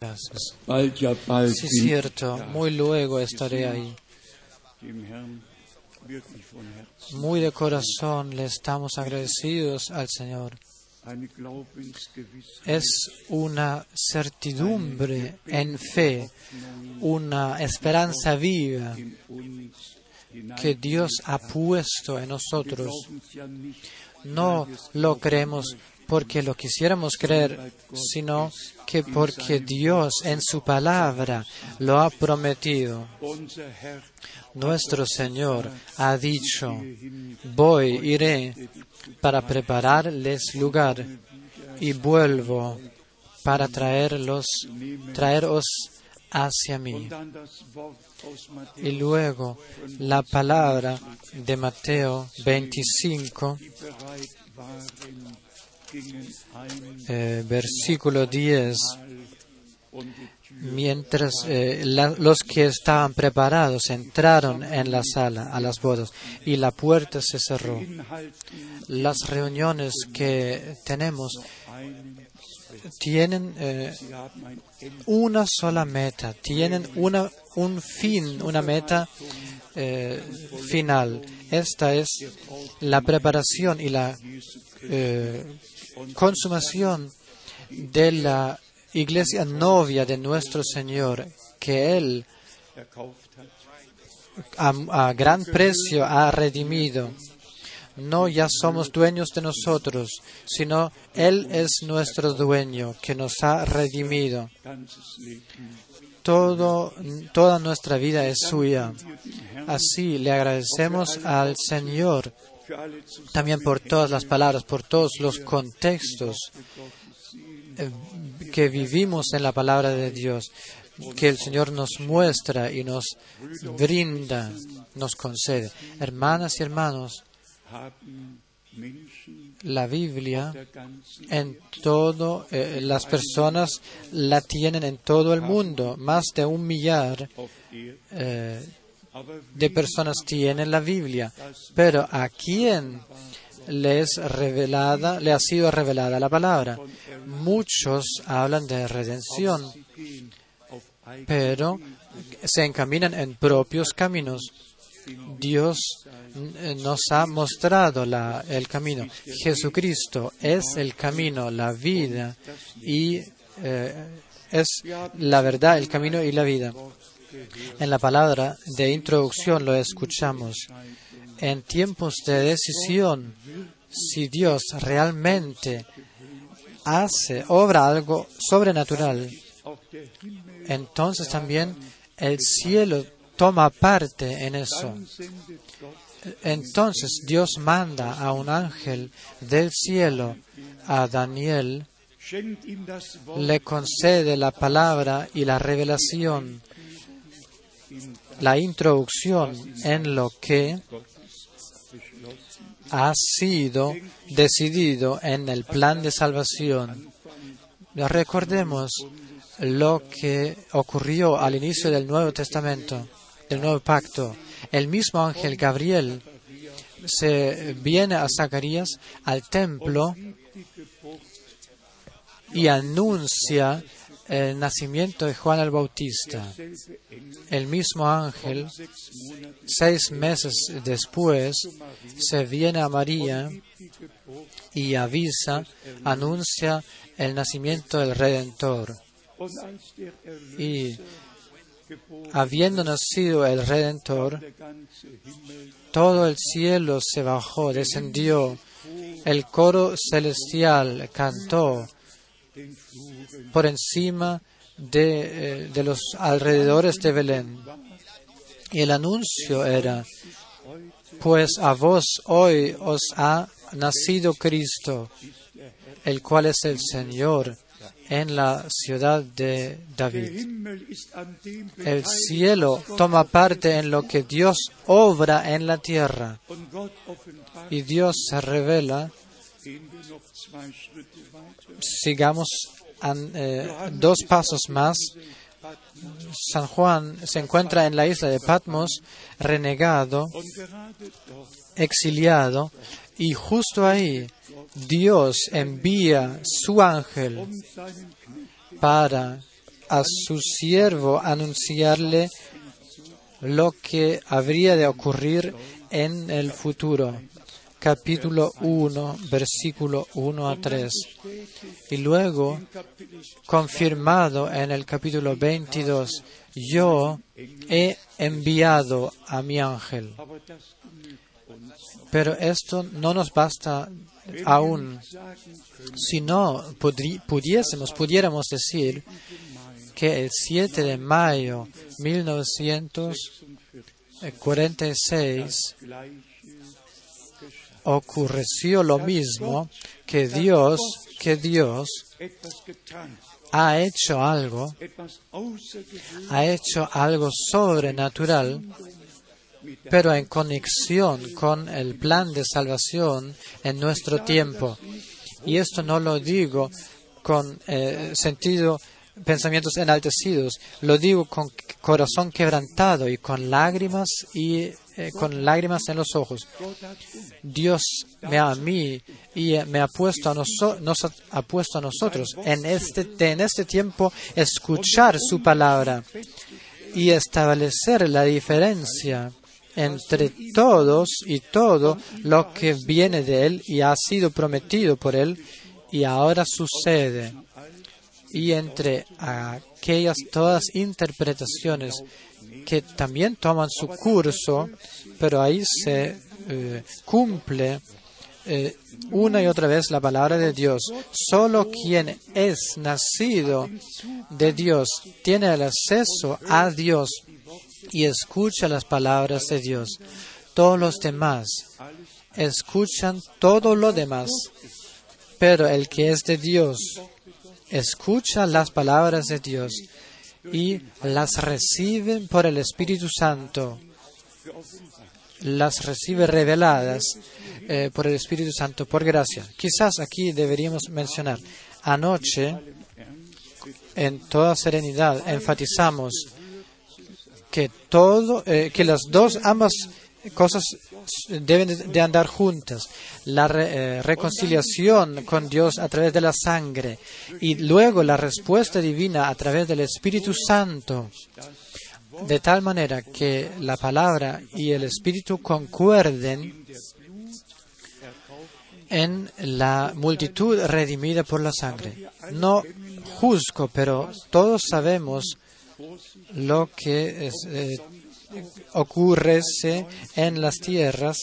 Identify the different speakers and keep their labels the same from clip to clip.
Speaker 1: Sí,
Speaker 2: bin
Speaker 1: cierto, muy luego estaré ahí. Muy de corazón le estamos agradecidos al Señor. Es una certidumbre en fe, una esperanza viva que Dios ha puesto en nosotros.
Speaker 2: es
Speaker 1: No lo creemos porque lo quisiéramos creer, sino que porque Dios en su palabra lo ha prometido. Nuestro Señor ha dicho, voy, iré para prepararles lugar y vuelvo para traerlos, traeros hacia mí. Y luego la palabra de Mateo 25, eh, versículo 10,
Speaker 2: und die Tür
Speaker 1: mientras eh, los que estaban preparados entraron en la sala a las bodas y la puerta se cerró. Las reuniones que tenemos tienen eh, una sola meta, tienen una, un fin, una meta final. Esta es la preparación y la consumación de la iglesia novia de nuestro Señor, que Él a, a gran precio ha redimido. No ya somos dueños de nosotros, sino Él es nuestro dueño que nos ha redimido. Todo, toda nuestra vida es suya. Así le agradecemos al Señor también por todas las palabras, por todos los contextos eh, que vivimos en la palabra de Dios, que el Señor nos muestra y nos brinda, nos concede. Hermanas y hermanos, la Biblia en todo, eh, las personas la tienen en todo el mundo, más de un millar eh, de personas tienen la Biblia, pero a quién le ha sido revelada la palabra. Muchos hablan de redención, pero se encaminan en propios caminos. Dios eh, nos ha mostrado el camino. Jesucristo es el camino, la vida y eh, es la verdad, el camino y la vida. En la palabra de introducción lo escuchamos. En tiempos de decisión, si Dios realmente hace, obra algo sobrenatural, entonces también el cielo toma parte en eso. Entonces Dios manda a un ángel del cielo, a Daniel, le concede la palabra y la revelación, la introducción en lo que ha sido decidido en el plan de salvación. Recordemos lo que ocurrió al inicio del Nuevo Testamento, del Nuevo Pacto. El mismo ángel Gabriel se viene a Zacarías al templo y anuncia el nacimiento de Juan el Bautista. El mismo ángel, seis meses después, se viene a María y avisa, anuncia el nacimiento del Redentor. Y habiendo nacido el Redentor, todo el cielo se bajó, descendió, el coro celestial cantó por encima de, eh, de los alrededores de Belén. Y el anuncio era, pues a vos hoy os ha nacido Cristo, el cual es el Señor en la ciudad de David. El cielo toma parte en lo que Dios obra en la tierra y Dios se revela. Sigamos eh, dos pasos más. San Juan se encuentra en la isla de Patmos, renegado, exiliado, y justo ahí Dios envía su ángel para a su siervo anunciarle lo que habría de ocurrir en el futuro. Capítulo 1, versículo 1 a 3. Y luego, confirmado en el capítulo 22, yo he enviado a mi ángel. Pero esto no nos basta aún. Si no pudiésemos, pudiéramos decir que el 7 de mayo 1946 ocurrió lo mismo que Dios, que Dios ha hecho algo, ha hecho algo sobrenatural, pero en conexión con el plan de salvación en nuestro tiempo. Y esto no lo digo con eh, sentido, pensamientos enaltecidos, lo digo con corazón quebrantado y con lágrimas y eh, con lágrimas en los ojos. Dios me ha a mí y me ha puesto a, nos ha puesto a nosotros en este, en este tiempo escuchar su palabra y establecer la diferencia entre todos y todo lo que viene de Él y ha sido prometido por Él y ahora sucede. Y entre aquellas todas interpretaciones que también toman su curso, pero ahí se eh, cumple eh, una y otra vez la palabra de Dios. Solo quien es nacido de Dios tiene el acceso a Dios y escucha las palabras de Dios. Todos los demás escuchan todo lo demás, pero el que es de Dios escucha las palabras de Dios y las recibe por el Espíritu Santo, las recibe reveladas eh, por el Espíritu Santo, por gracia. Quizás aquí deberíamos mencionar, anoche, en toda serenidad, enfatizamos que todo, eh, que las dos, ambas cosas deben de- andar juntas. La eh, reconciliación con Dios a través de la sangre y luego la respuesta divina a través del Espíritu Santo. De tal manera que la palabra y el Espíritu concuerden en la multitud redimida por la sangre. No juzgo, pero todos sabemos lo que es, eh, ocurre en las tierras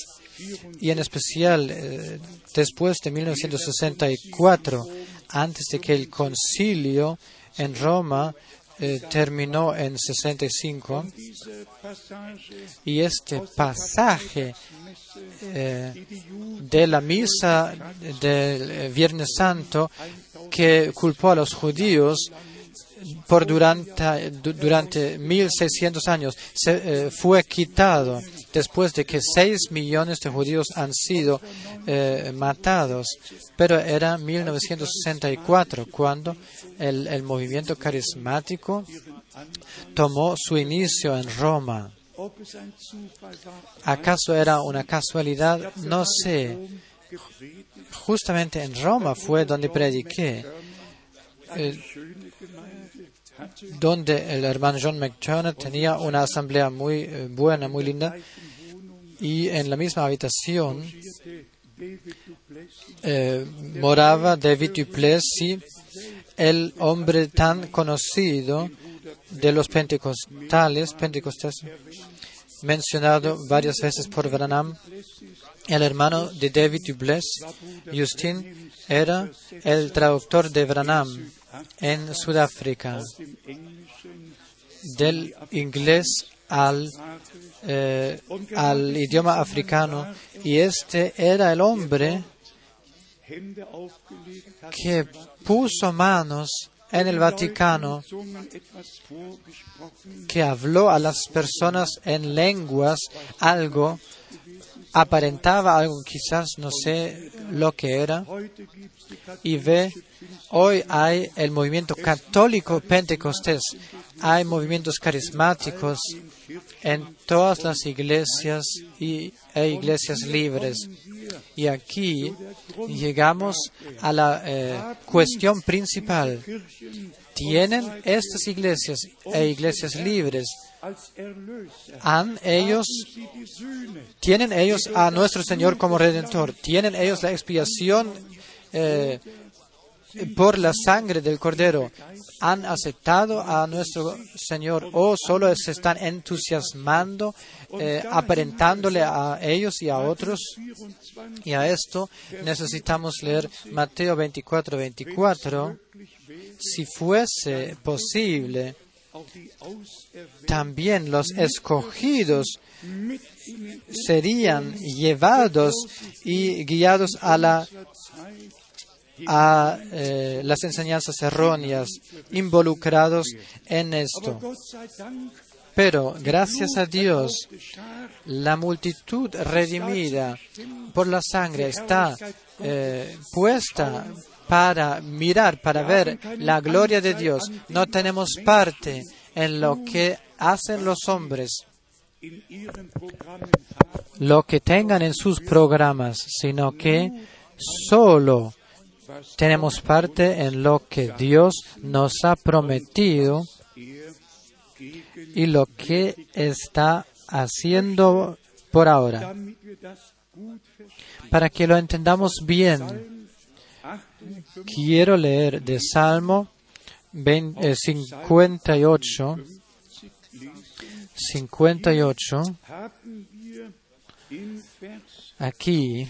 Speaker 1: y en especial eh, después de 1964, antes de que el concilio en Roma eh, terminó en 65
Speaker 2: diese Passage
Speaker 1: y este pasaje eh, de la misa del Viernes Santo que culpó a los judíos por durante, du- durante 1600 años eh, fue quitado después de que 6 millones de judíos han sido eh, matados. Pero era 1964 cuando el, el movimiento carismático tomó su inicio en Roma. ¿Acaso era una casualidad? No sé. Justamente en Roma fue donde prediqué, eh, donde el hermano John McTurner tenía una asamblea muy eh, buena, muy linda, y en la misma habitación eh, moraba David Duplessis, el hombre tan conocido de los pentecostales, pentecostales, mencionado varias veces por Branham. El hermano de David Duplessis, Justin, era el traductor de Branham en Sudáfrica, del inglés al, eh, al idioma africano, y este era el hombre que puso manos en el Vaticano, que habló a las personas en lenguas algo, aparentaba algo, quizás no sé lo que era, y ve, hoy hay el movimiento católico pentecostés, hay movimientos carismáticos en todas las iglesias y, e iglesias libres. Y aquí llegamos a la eh, cuestión principal. tienen estas iglesias e iglesias libres. Han ellos, tienen ellos a nuestro Señor como Redentor, tienen ellos la expiación eh, por la sangre del Cordero, han aceptado a nuestro Señor o solo se están entusiasmando, eh, aparentándole a ellos y a otros.
Speaker 2: 24
Speaker 1: Y a esto necesitamos leer Mateo 24, 24. Si fuese posible, también los escogidos serían llevados y guiados a eh, las enseñanzas erróneas, involucrados en esto. Pero gracias a Dios, la multitud redimida por la sangre está eh, puesta para mirar, para ver la gloria de Dios. No tenemos parte en lo que hacen los hombres, lo que tengan en sus programas, sino que solo tenemos parte en lo que Dios nos ha prometido y lo que está haciendo por ahora. Para que lo entendamos bien,
Speaker 2: 58
Speaker 1: quiero leer de Salmo 20, eh, 58,
Speaker 2: lesen,
Speaker 1: 58,
Speaker 2: haben wir in Vers
Speaker 1: aquí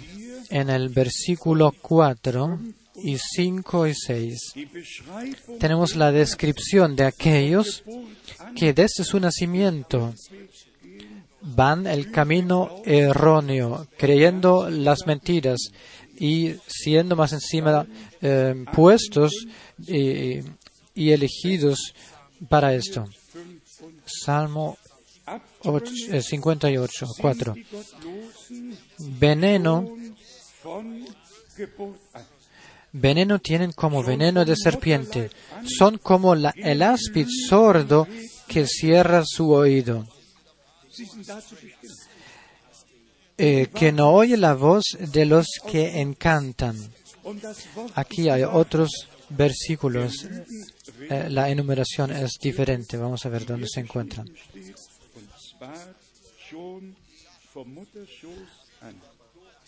Speaker 1: en el versículo 4 y 5 y 6.
Speaker 2: die Beschreibung
Speaker 1: Tenemos la descripción de aquellos que desde su nacimiento van el camino erróneo, creyendo las mentiras y siendo más encima eh, puestos y, elegidos para esto. Salmo och- eh, 58, 4.
Speaker 2: die Gottlosen
Speaker 1: Veneno, veneno tienen como veneno de serpiente. Son como el áspid sordo que cierra su oído. Eh, que no oye la voz de los que encantan. Aquí hay otros versículos. Eh, la enumeración es diferente. Vamos a ver dónde se encuentran.
Speaker 2: steht, und zwar schon vom Mutterschoß an.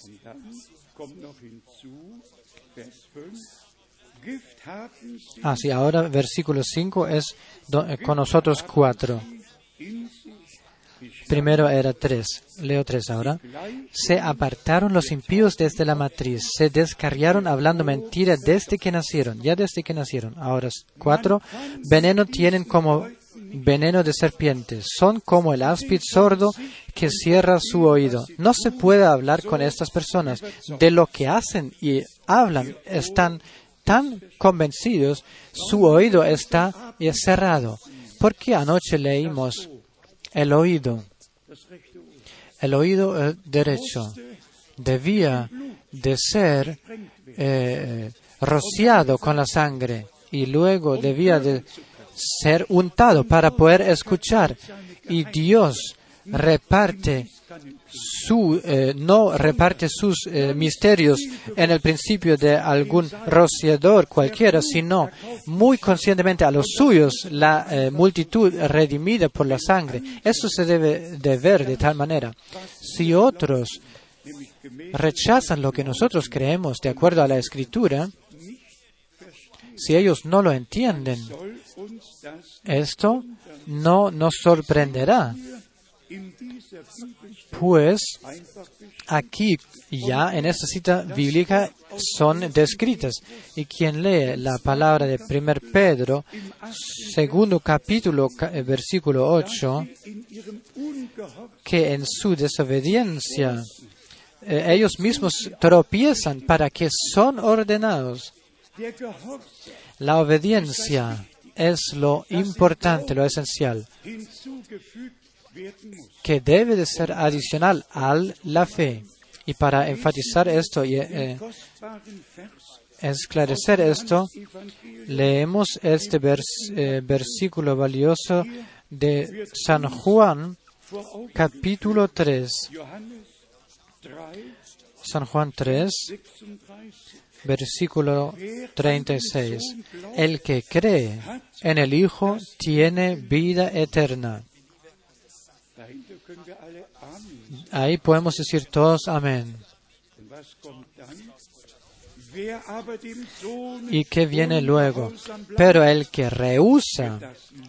Speaker 2: Und dann kommt noch hinzu, Vers 5, Gift haben sie
Speaker 1: Ah, sí, ahora versículo 5 es eh, con nosotros cuatro. Primero era tres. Leo tres ahora. Se apartaron los impíos desde la matriz. Se descarriaron hablando mentira desde que nacieron. Ya desde que nacieron. Ahora cuatro. Veneno tienen como veneno de serpientes. Son como el áspid sordo que cierra su oído. No se puede hablar con estas personas. De lo que hacen y hablan están tan convencidos, su oído está cerrado. Porque anoche leímos el oído, el oído derecho, debía de ser eh, rociado con la sangre y luego debía de ser untado para poder escuchar. Y Dios reparte su, eh, no reparte sus eh, misterios en el principio de algún rociador cualquiera, sino muy conscientemente a los suyos, la eh, multitud redimida por la sangre. Eso se debe de ver de tal manera. Si otros rechazan lo que nosotros creemos de acuerdo a la escritura, si ellos no lo entienden, esto no nos sorprenderá, pues aquí ya en esta cita bíblica son descritas. Y quien lee la palabra de 1 Pedro, segundo capítulo, ca- eh, versículo 8,
Speaker 2: In ihrem Ungehorsam
Speaker 1: que en su desobediencia eh, ellos mismos tropiezan para que son ordenados. La obediencia es lo importante, lo esencial. Que debe de ser adicional a la fe. Y para enfatizar esto y eh, esclarecer esto, leemos este eh, versículo valioso de San Juan, capítulo 3.
Speaker 2: Johannes 3,
Speaker 1: San Juan 3,
Speaker 2: 36.
Speaker 1: versículo 36. El que cree en el Hijo tiene vida eterna. Ahí podemos decir todos amén. ¿Y qué viene luego? Pero el que rehúsa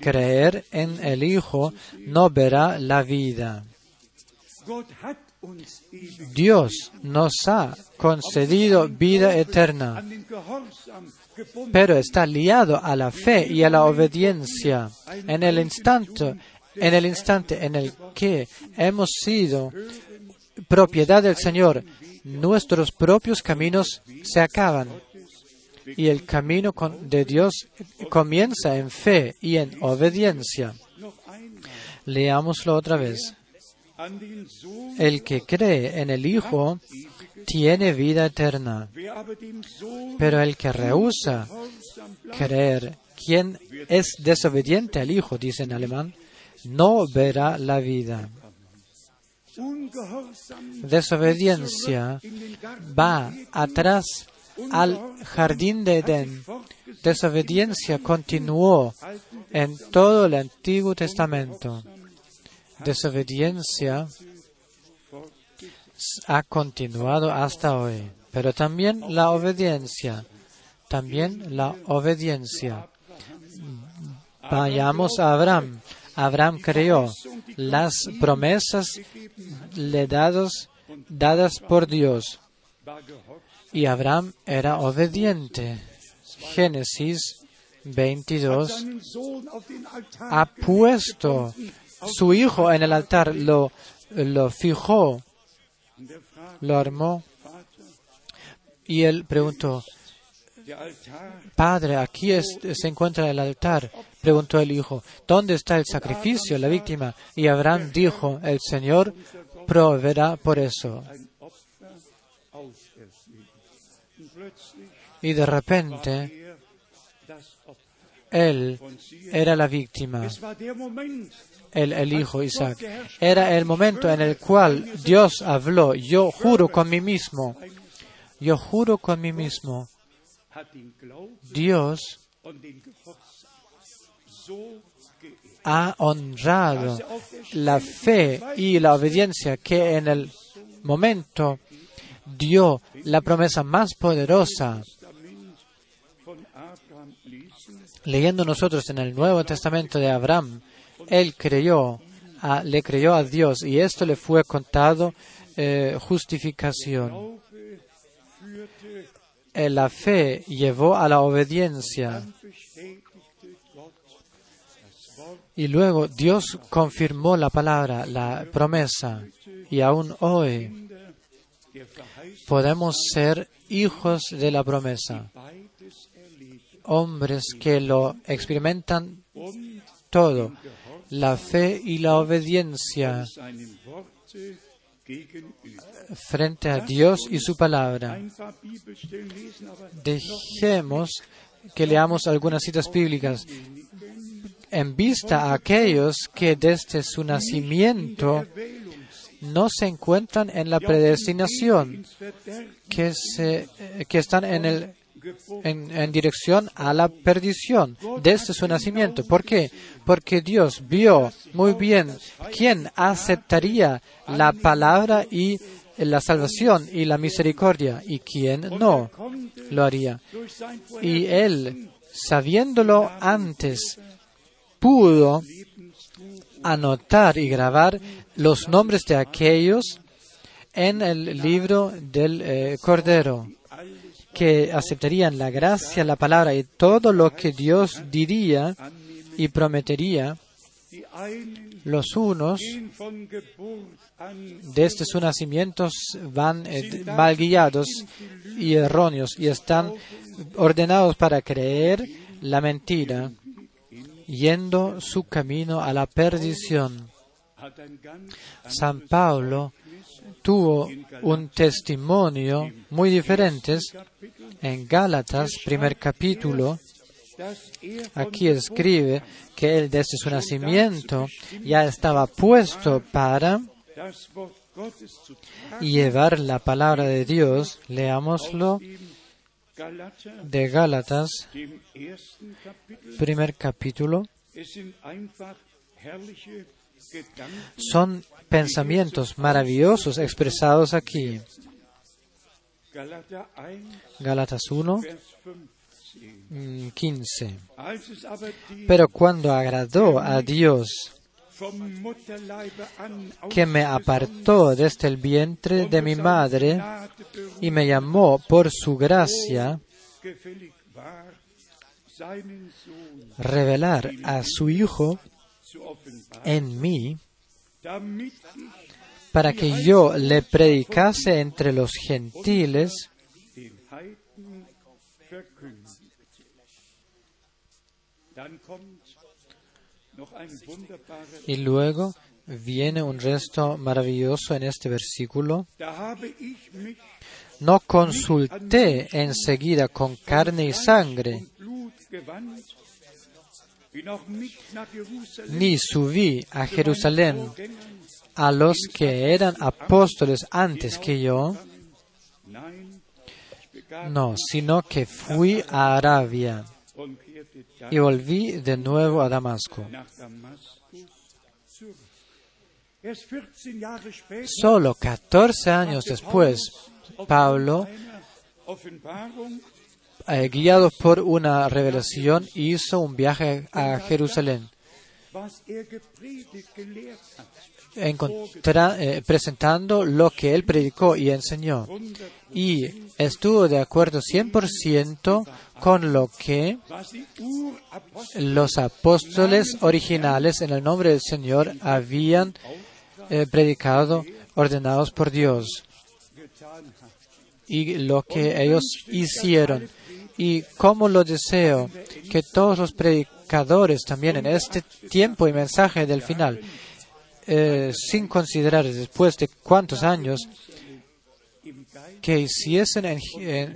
Speaker 1: creer en el Hijo no verá la vida. Dios nos ha concedido vida eterna, pero está liado a la fe y a la obediencia. En el instante, en el instante en el que hemos sido propiedad del Señor, nuestros propios caminos se acaban y el camino de Dios comienza en fe y en obediencia. Leámoslo otra vez. El que cree en el Hijo tiene vida eterna, pero el que rehúsa creer quien es desobediente al Hijo, dice en alemán, no verá la vida. Desobediencia va atrás al jardín de Edén. Desobediencia continuó en todo el Antiguo Testamento. Desobediencia ha continuado hasta hoy. Pero también la obediencia. También la obediencia. Vayamos a Abraham. Abraham creyó las promesas le dados, dadas por Dios. Y Abraham era obediente. Génesis 22
Speaker 2: Seinen Sohn auf den Altar
Speaker 1: ha puesto su hijo en el altar, lo, lo fijó, lo armó y él preguntó, Padre, aquí es- se encuentra el altar. Preguntó el hijo, ¿dónde está el sacrificio, la víctima? Y Abraham dijo, el Señor proveerá por eso. Y de repente, él era la víctima.
Speaker 2: Moment,
Speaker 1: el, hijo Isaac. Era el momento en el cual Dios habló, yo juro con mí mismo, yo juro con mí mismo, Dios ha honrado la fe y la obediencia que en el momento dio la promesa más poderosa. Leyendo nosotros en el Nuevo Testamento de Abraham, él creyó, a- le creyó a Dios y esto le fue contado eh, justificación. Eh, La fe llevó a la obediencia y luego Dios confirmó la palabra, la promesa. Y aún hoy podemos ser hijos de la promesa, hombres que lo experimentan todo, la fe y la obediencia frente a Dios y su palabra. Dejemos que leamos algunas citas bíblicas en vista a aquellos que desde su nacimiento no se encuentran en la predestinación, que, se, eh, que están en, el, en, dirección a la perdición desde su nacimiento. ¿Por qué? Porque Dios vio muy bien quién aceptaría la palabra y la salvación y la misericordia y quién no lo haría. Y él, sabiéndolo antes, pudo anotar y grabar los nombres de aquellos en el libro del eh, Cordero, que aceptarían la gracia, la palabra y todo lo que Dios diría y prometería, los unos. Desde su nacimiento van eh, mal guiados y erróneos y están ordenados para creer la mentira, yendo su camino a la perdición. San Pablo tuvo un testimonio muy diferente en Gálatas, primer capítulo. Aquí escribe que él desde su nacimiento ya estaba puesto para llevar la palabra de Dios. Leámoslo. De Gálatas, primer capítulo, son pensamientos maravillosos expresados aquí.
Speaker 2: Galater 1,
Speaker 1: Gálatas 1,
Speaker 2: Vers 15.
Speaker 1: mm, 15.
Speaker 2: Als es aber die
Speaker 1: Pero cuando agradó a Dios que me apartó desde el vientre de mi madre y me llamó por su gracia, revelar a su Hijo en mí, para que yo le predicase entre los gentiles Y luego viene un resto maravilloso en este versículo. No consulté enseguida con carne y sangre, ni subí a Jerusalén a los que eran apóstoles antes que yo, no, sino que fui a Arabia y volví de nuevo a Damasco.
Speaker 2: nach Damaskus zurück. Erst 14 Jahre später
Speaker 1: Solo 14 años después, Pablo, eh, guiado por una revelación, hizo un viaje a Jerusalén. Eh, presentando lo que él predicó y enseñó. Y estuvo de acuerdo 100% con lo que los apóstoles originales en el nombre del Señor habían eh, predicado, ordenados por Dios, y lo que ellos hicieron. Y como lo deseo que todos los predicadores también en este tiempo y mensaje del final, eh, sin considerar después de cuántos años, que hiciesen en,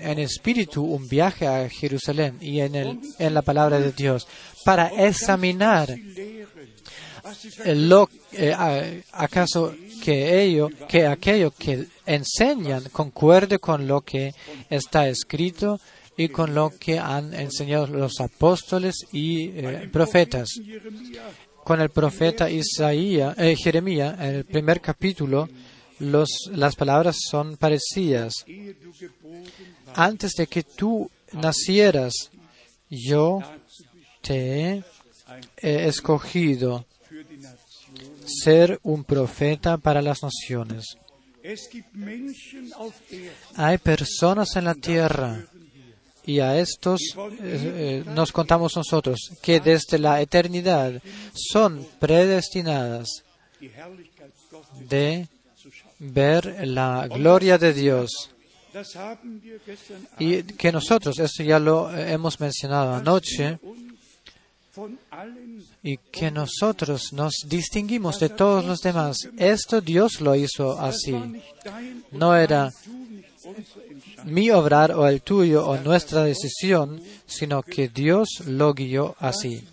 Speaker 1: en- espíritu un viaje a Jerusalén y en, el, en la palabra de Dios para examinar lo, eh, acaso que ello, que aquello que enseñan concuerde con lo que está escrito y con lo que han enseñado los apóstoles y eh, profetas. Con el profeta Isaías, eh, Jeremías, en el primer capítulo, los, las palabras son parecidas. Antes de que tú nacieras, yo te he escogido ser un profeta para las naciones. Hay personas en la tierra y a estos eh, eh, nos contamos nosotros que desde la eternidad son predestinadas de ver la gloria de Dios y que nosotros, esto ya lo hemos mencionado anoche, y que nosotros nos distinguimos de todos los demás. Esto Dios lo hizo así. No era mi obrar o el tuyo o nuestra decisión, sino que Dios lo guió así.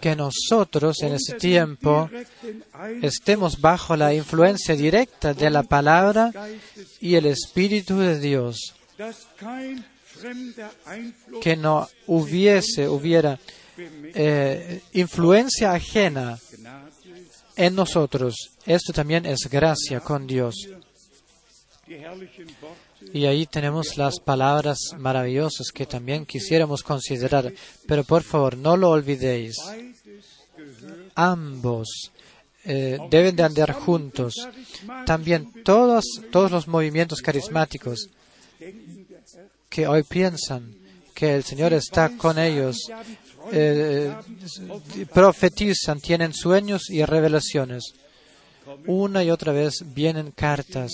Speaker 1: Que nosotros en ese tiempo estemos bajo la influencia directa de la palabra y el Espíritu de Dios. Que no hubiese, hubiera eh, influencia ajena en nosotros. Esto también es gracia con Dios. Y ahí tenemos las palabras maravillosas que también quisiéramos considerar. Pero por favor, no lo olvidéis. Ambos eh, deben de andar juntos. También todos, todos los movimientos carismáticos que hoy piensan que el Señor está con ellos, eh, profetizan, tienen sueños y revelaciones. Una y otra vez vienen cartas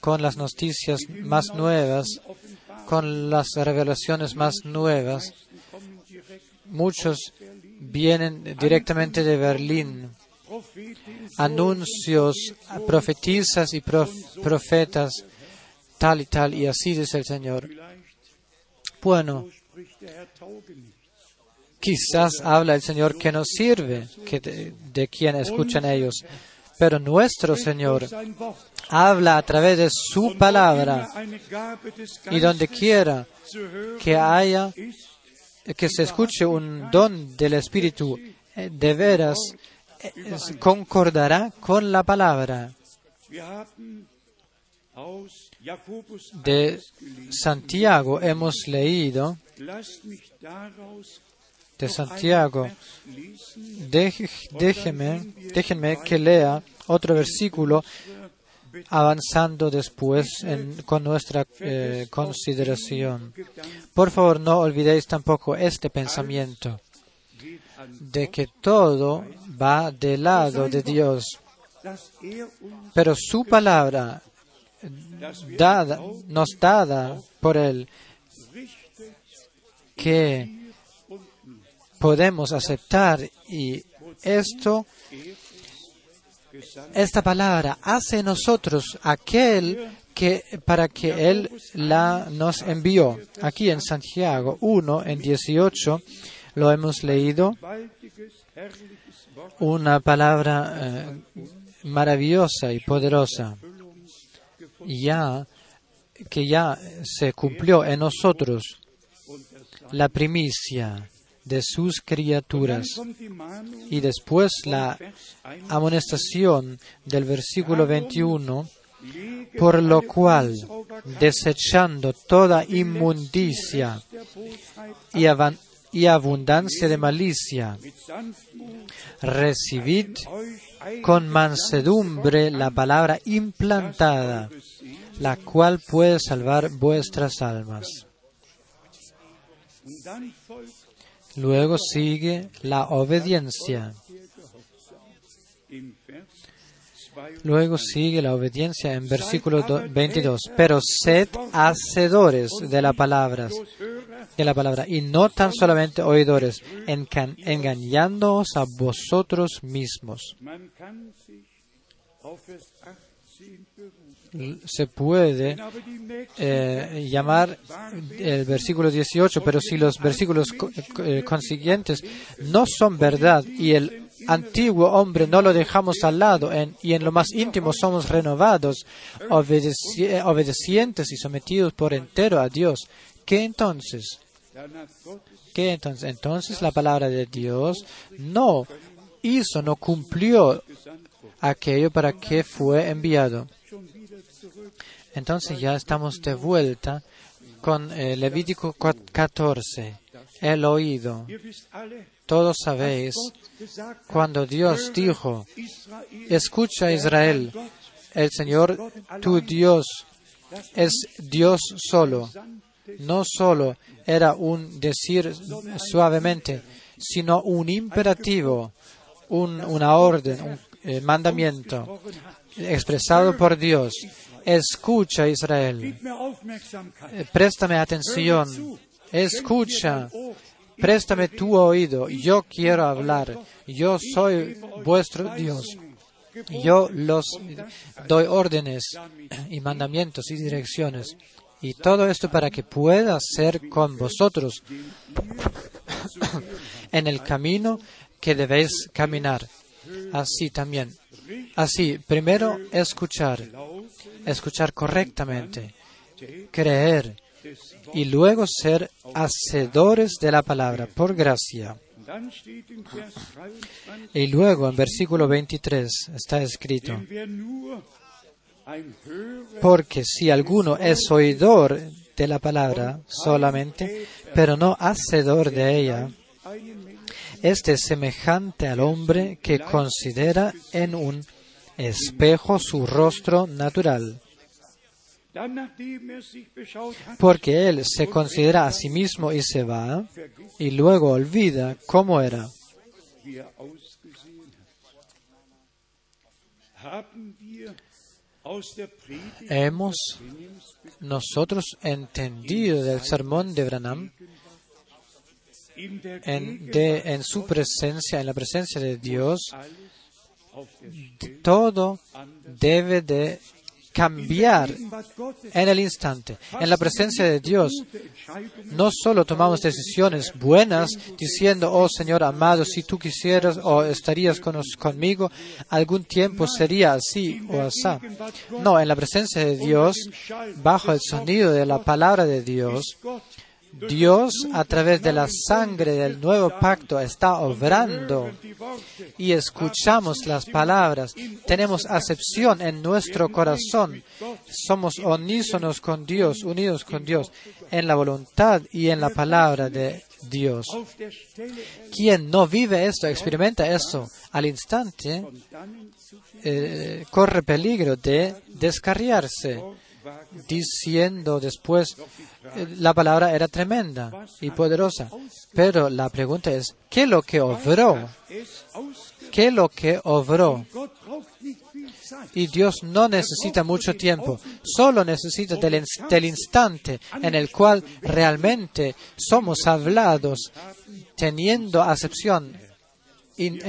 Speaker 1: con las noticias más nuevas, con las revelaciones más nuevas. Muchos vienen directamente de Berlín. Anuncios, profetizas y prof- profetas, tal y tal, y así dice el Señor. Bueno, quizás habla el Señor que no sirve, que de, de quien escuchan ellos. Pero nuestro Señor habla a través de su palabra y donde quiera que haya, que se escuche un don del Espíritu, eh, de veras eh, concordará con la palabra de Santiago. Hemos leído de Santiago. Déjeme, déjenme que lea otro versículo avanzando después en- con nuestra eh, consideración. Por favor, no olvidéis tampoco este pensamiento de que todo va del lado de Dios, pero su palabra dada, nos dada por Él que podemos aceptar y esto esta palabra hace nosotros aquel que para que él la nos envió. Aquí en Santiago 1 en 18 lo hemos leído. Una palabra eh, maravillosa y poderosa. Ya que ya se cumplió en nosotros. La primicia de sus criaturas. Y después la amonestación del versículo 21, por lo cual, desechando toda inmundicia y, abundancia de malicia, recibid con mansedumbre la palabra implantada, la cual puede salvar vuestras almas. Luego sigue la obediencia. Luego sigue la obediencia en versículo do- 22. Pero sed hacedores de la palabra, de la palabra, y no tan solamente oidores, engañándoos a vosotros mismos.
Speaker 2: Man kann sich auf Vers 18 berufen.
Speaker 1: L- Se puede eh, llamar el versículo 18, pero si los versículos eh, consiguientes no son verdad y el antiguo hombre no lo dejamos al lado y en lo más íntimo somos renovados, eh, obedecientes y sometidos por entero a Dios, ¿qué entonces? ¿Qué entonces? Entonces la palabra de Dios no hizo, no cumplió aquello para que fue enviado. Entonces ya estamos de vuelta con eh, Levítico cu- 14, el oído. Todos sabéis, cuando Dios dijo, escucha Israel, el Señor tu Dios es Dios solo. No solo era un decir suavemente, sino un imperativo, un- una orden, un eh, mandamiento expresado por Dios. Escucha Israel. Eh, préstame atención, escucha, préstame tu oído, yo quiero hablar, yo soy vuestro Dios. Yo los doy órdenes y mandamientos y direcciones. Y todo esto para que pueda ser con vosotros en el camino que debéis caminar. Así también. Así, primero escuchar, escuchar correctamente, creer y luego ser hacedores de la palabra por gracia.
Speaker 2: Dann steht in Vers 23,
Speaker 1: Y luego en versículo 23 está escrito, porque si alguno es oidor de la palabra solamente, pero no hacedor de ella, este es semejante al hombre que considera en un espejo su rostro natural,
Speaker 2: er
Speaker 1: porque él se considera a sí mismo y se va, y luego olvida cómo era.
Speaker 2: er
Speaker 1: Hemos nosotros entendido del sermón de Branham en, de, en su presencia, en la presencia de Dios, todo debe de cambiar en el instante. En la presencia de Dios no solo tomamos decisiones buenas diciendo, oh Señor amado, si tú quisieras o estarías con conmigo, algún tiempo sería así o así. No, en la presencia de Dios, bajo el sonido de la palabra de Dios, Dios, a través de la sangre del nuevo pacto, está obrando y escuchamos las palabras. Tenemos acepción en nuestro corazón. Somos unísonos con Dios, unidos con Dios, en la voluntad y en la palabra de Dios. Quien no vive esto, experimenta esto al instante, eh, corre peligro de descarriarse, diciendo después, eh, la palabra era tremenda y poderosa. Pero la pregunta es, ¿qué es lo que obró? ¿Qué es lo que obró? Y Dios no necesita mucho tiempo, solo necesita del, ins- del instante en el cual realmente somos hablados, teniendo acepción in-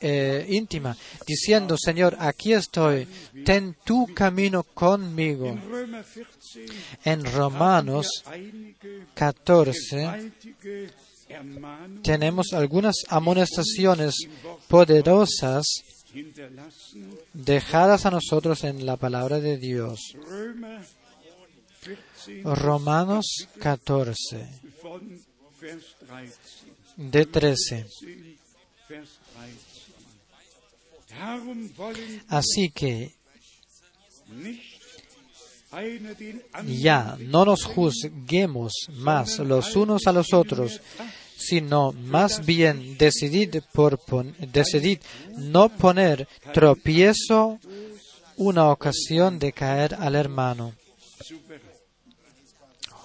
Speaker 1: eh, íntima, diciendo, Señor, aquí estoy, ten tu camino conmigo.
Speaker 2: Römer 14
Speaker 1: En Romanos
Speaker 2: einige
Speaker 1: 14
Speaker 2: gewaltige Ermahnungen
Speaker 1: tenemos algunas amonestaciones poderosas dejadas a nosotros en la palabra de Dios.
Speaker 2: Römer 14
Speaker 1: Romanos 14,
Speaker 2: von Vers 13.
Speaker 1: de 13.
Speaker 2: Vers 13. Darum wollen
Speaker 1: Así que ya no nos juzguemos más los unos a los otros, sino más bien decidid, por pon- decidid no poner tropiezo una ocasión de caer al hermano.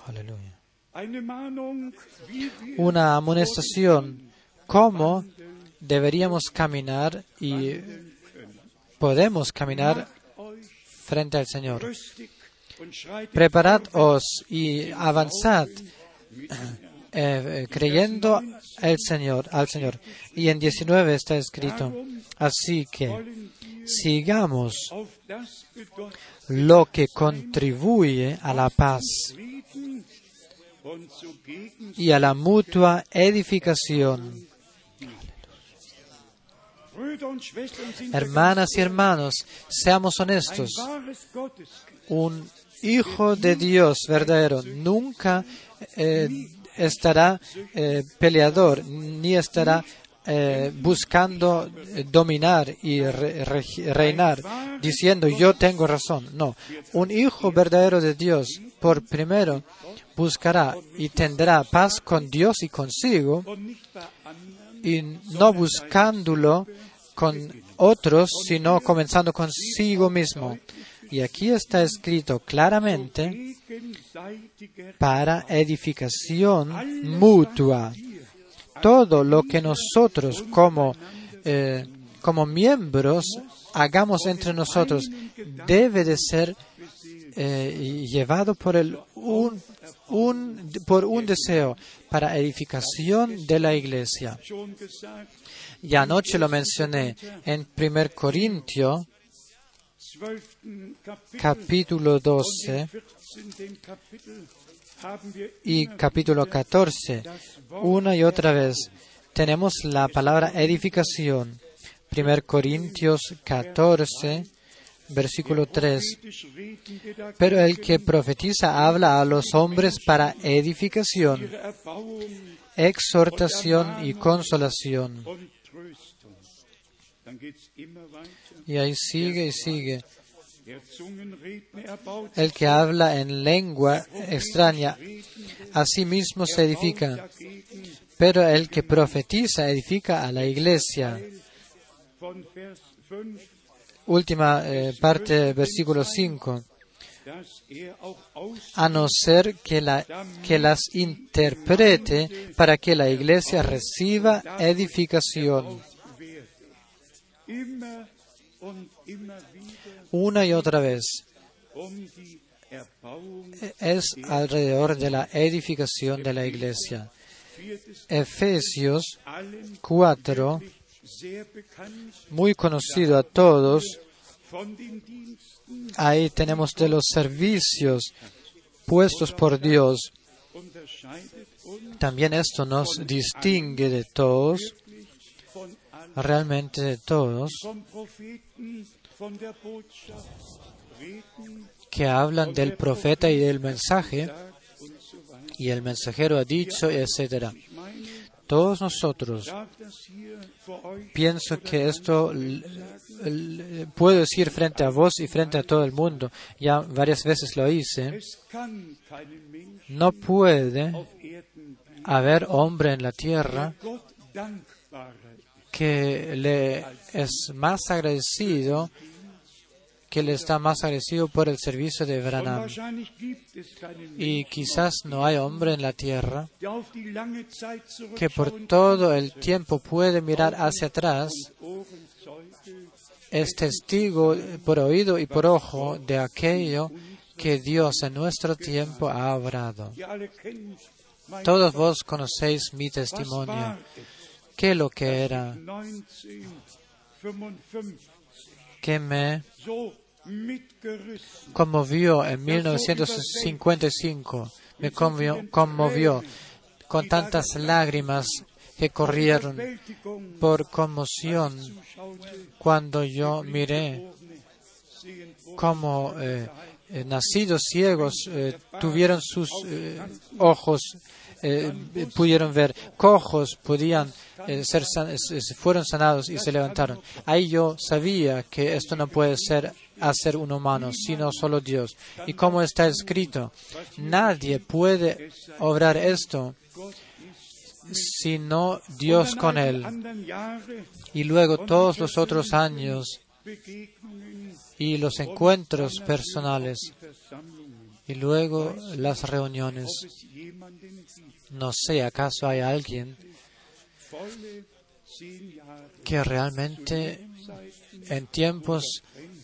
Speaker 1: Aleluya. Una amonestación, cómo deberíamos caminar y podemos caminar frente al Señor. Preparados y avanzad eh, creyendo el Señor, al Señor. Y en 19 está escrito, así que sigamos lo que contribuye a la paz y a la mutua edificación. Hermanas y hermanos, seamos honestos. Un hijo de Dios verdadero nunca eh, estará eh, peleador, ni estará eh, buscando dominar y reinar, diciendo yo tengo razón. No, un hijo verdadero de Dios, por primero, buscará y tendrá paz con Dios y consigo, y no buscándolo con otros, sino comenzando consigo mismo. Y aquí está escrito claramente para edificación mutua. Todo lo que nosotros como, eh, como miembros hagamos entre nosotros debe de ser eh, llevado por, el, un, un- por un deseo para edificación de la iglesia. Y anoche lo mencioné en 1 Corintio
Speaker 2: 12. Kapitel
Speaker 1: capítulo
Speaker 2: und
Speaker 1: 12
Speaker 2: im 14. Kapitel haben wir
Speaker 1: y capítulo
Speaker 2: wieder
Speaker 1: 14.
Speaker 2: das Wort
Speaker 1: Una y otra vez tenemos la palabra edificación. 1 Corintios 14, versículo 3.
Speaker 2: prophetisch Redende dagegen
Speaker 1: Pero el que profetiza habla a los hombres para edificación, exhortación y consolación. Y ahí sigue y sigue. El que habla en lengua extraña, a sí mismo se edifica. Pero el que profetiza edifica a la iglesia.
Speaker 2: von Vers 5,
Speaker 1: Última eh, parte, versículo 5.
Speaker 2: dass er
Speaker 1: A no ser que, la, que las interprete para que la iglesia reciba edificación. Una y otra vez. Es alrededor de la edificación de la iglesia. Efesios
Speaker 2: allen
Speaker 1: 4,
Speaker 2: sehr bekannt
Speaker 1: muy conocido a todos, Ahí tenemos de los servicios puestos por Dios. También esto nos distingue de todos, realmente todos, que hablan del profeta y del mensaje, y el mensajero ha dicho, etc. Todos nosotros, pienso que esto puedo decir frente a vos y frente a todo el mundo, ya varias veces lo hice, no puede haber hombre en la tierra. Que le es más agradecido, que le está más agradecido por el servicio de Branham. Y quizás no hay hombre en la tierra que por todo el tiempo puede mirar hacia atrás, es testigo por oído y por ojo de aquello que Dios en nuestro tiempo ha
Speaker 2: mein
Speaker 1: Todos vos conocéis mi testimonio. ¿Qué lo que era?
Speaker 2: 1955
Speaker 1: que me conmovió en 1955? Me conmovió, con tantas lágrimas que corrieron por conmoción cuando yo miré cómo eh, eh, nacidos ciegos eh, tuvieron sus eh, ojos, eh, pudieron ver, cojos podían eh, ser fueron sanados y se levantaron. Ahí yo sabía que esto no puede ser hacer un humano, sino solo Dios. Y como está escrito, nadie puede obrar esto sino Dios con él. Y luego todos los otros años y los encuentros personales. Y luego las reuniones. No sé, ¿acaso hay alguien que realmente en tiempos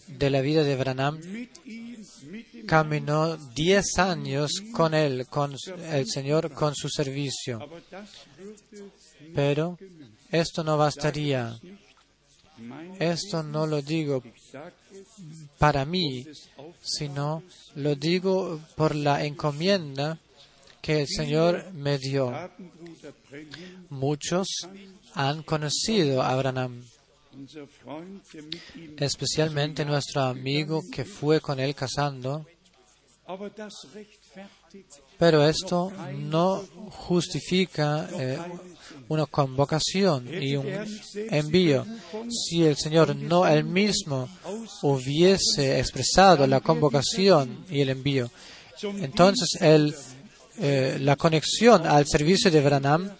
Speaker 1: de la vida de Branham caminó 10 años con él, con el Señor, con su servicio? Pero esto no bastaría. Esto no lo digo para mí, sino lo digo por la encomienda que el Señor me dio. Muchos han conocido a
Speaker 2: ihm
Speaker 1: especialmente nuestro amigo que fue con él casando, pero esto no justifica eh, una convocación y un envío. Si el Señor no él mismo hubiese expresado la convocación y el envío, entonces eh, la conexión al servicio de Branham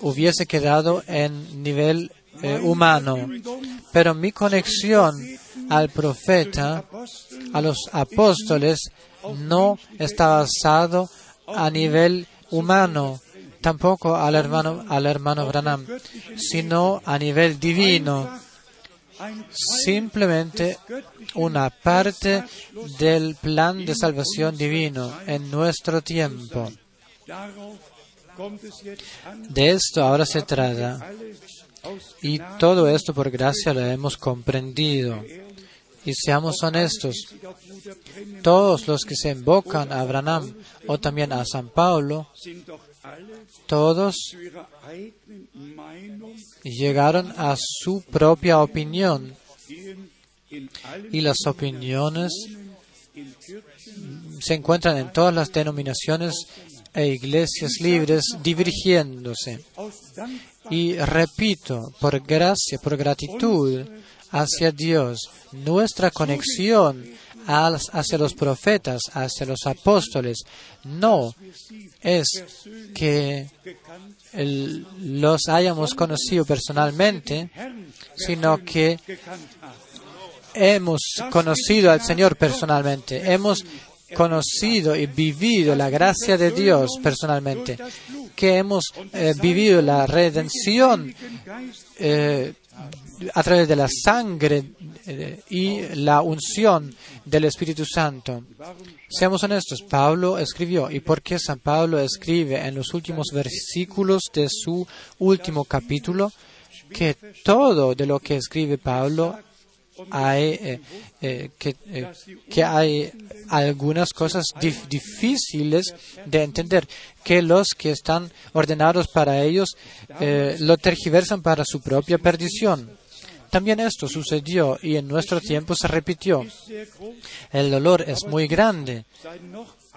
Speaker 1: hubiese quedado en nivel eh, humano. Pero mi conexión al profeta, a los apóstoles, no está basado a nivel humano, tampoco al hermano, al hermano Branham, sino a nivel divino, simplemente una parte del plan de salvación divino en nuestro tiempo. De esto ahora se trata. Y todo esto por gracia lo hemos comprendido. Y seamos honestos, todos los que se invocan a Abraham o también a San Pablo, todos llegaron a su propia opinión y las opiniones se encuentran en todas las denominaciones e iglesias libres divergiéndose. Y repito, por gracia, por gratitud hacia Dios, nuestra conexión hacia los profetas, hacia los apóstoles, no es que los hayamos conocido personalmente, sino que hemos conocido al Señor personalmente, hemos conocido y vivido la gracia de Dios personalmente, que hemos eh, vivido la redención eh, a través de la sangre eh, y la unción del Espíritu Santo. Seamos honestos, Pablo escribió, ¿y por qué San Pablo escribe en los últimos versículos de su último capítulo que todo de lo que escribe Pablo hay, eh, eh, que, eh, que hay algunas cosas dif- difíciles de entender, que los que están ordenados para ellos eh, lo tergiversan para su propia perdición. También esto sucedió y en nuestro tiempo se repitió. El dolor es muy grande,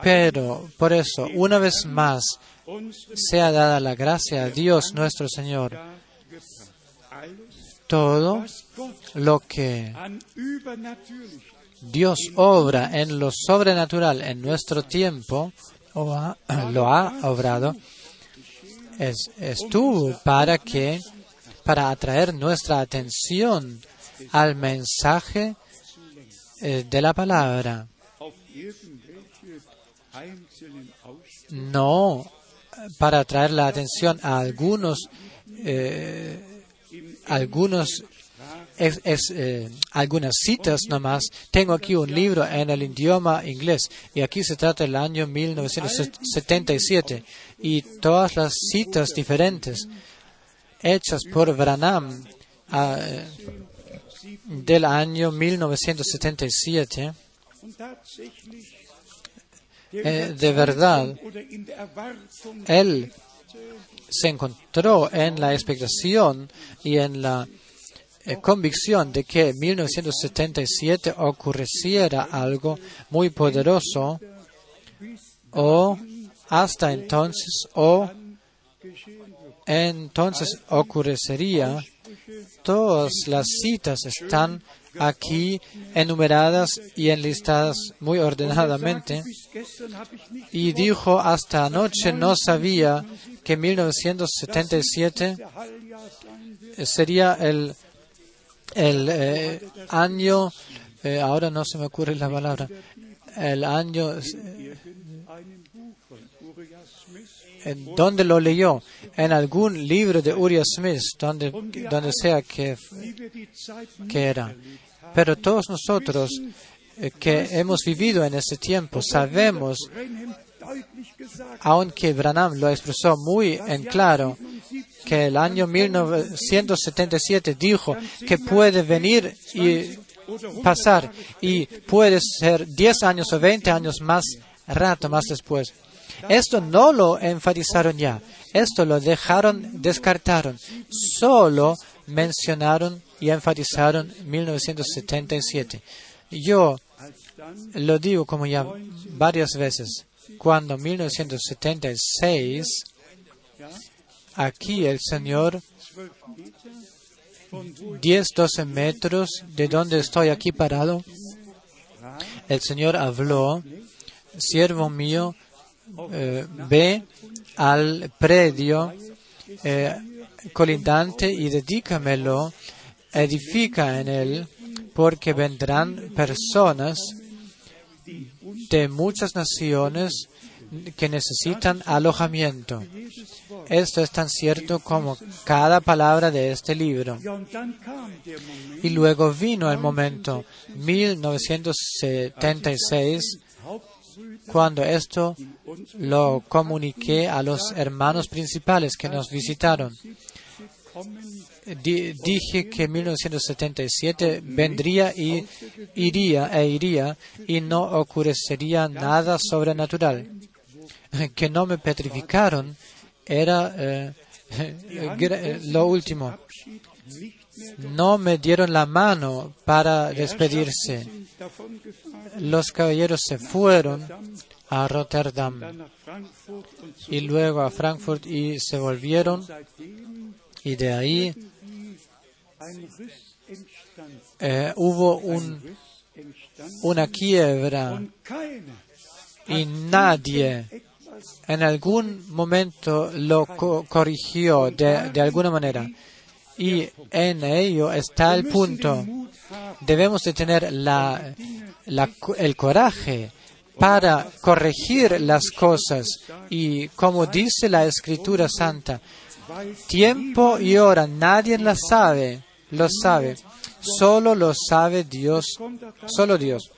Speaker 1: pero por eso, una vez más, sea dada la gracia a Dios nuestro Señor. Todo lo que Dios obra en lo sobrenatural en nuestro tiempo, lo ha obrado, es, estuvo para que, para atraer nuestra atención al mensaje eh, de la palabra, no para atraer la atención a algunos, eh, algunos es, eh, algunas citas nomás. Tengo aquí un libro en el idioma inglés y aquí se trata del año 1977 y todas las citas diferentes hechas por Branham ah, eh, del año 1977
Speaker 2: und tatsächlich
Speaker 1: eh, de verdad él se encontró en la expectación y en la convicción de que en 1977 ocurriera algo muy poderoso o hasta entonces o entonces ocurriría todas las citas están aquí enumeradas y enlistadas muy ordenadamente y dijo hasta anoche no sabía que 1977
Speaker 2: der Halljahr sein wird.
Speaker 1: sería el, el eh, año, eh, ahora no se me ocurre la palabra, el año, eh, donde lo leyó, en algún libro de Uriah Smith, donde, donde sea que, que era. Pero todos nosotros que hemos vivido en ese tiempo sabemos, aunque Branham lo expresó muy en claro, que el año 1977 dijo que puede venir y pasar y puede ser 10 años o 20 años más rato más después. Esto no lo enfatizaron ya, esto lo dejaron, descartaron, solo mencionaron y enfatizaron 1977. Yo lo digo como ya varias veces, cuando 1976 aquí el Señor 10, 12 metros de donde estoy aquí parado, el Señor habló, siervo mío, eh, ve al predio eh, colindante y dedícamelo, edifica en él, porque vendrán personas de muchas naciones que necesitan alojamiento. Esto es tan cierto como cada palabra de este libro. Y luego vino el momento 1976 cuando esto lo comuniqué a los hermanos principales que nos visitaron. Di- dije que 1977 vendría y iría e iría y no ocurriría nada sobrenatural. Que no me petrificaron era eh, gra- lo último. No me dieron la mano para despedirse. Los caballeros se fueron a Rotterdam y luego a Frankfurt y se volvieron y de ahí eh, hubo un, una quiebra y nadie en algún momento lo co- corrigió de, de alguna manera. Y en ello está el punto. Debemos de tener la, el coraje para corregir las cosas. Y como dice la Escritura Santa, tiempo y hora nadie la sabe, lo sabe. Solo lo sabe Dios, solo Dios.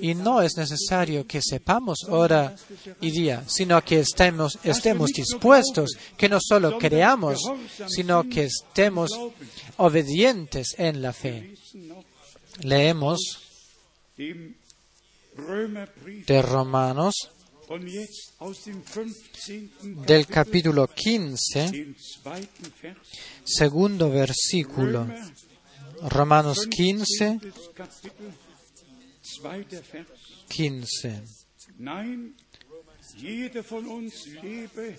Speaker 1: Y no es necesario que sepamos hora y día, sino que estemos, estemos dispuestos, que no solo creamos, sino que estemos obedientes en la fe. Leemos de Romanos
Speaker 2: und jetzt aus dem 15.
Speaker 1: del capítulo 15,
Speaker 2: den zweiten Vers.
Speaker 1: segundo versículo. Romanos 15,
Speaker 2: Das Kapitel, zweiter Vers.
Speaker 1: 15.
Speaker 2: Nein, jeder von uns lebe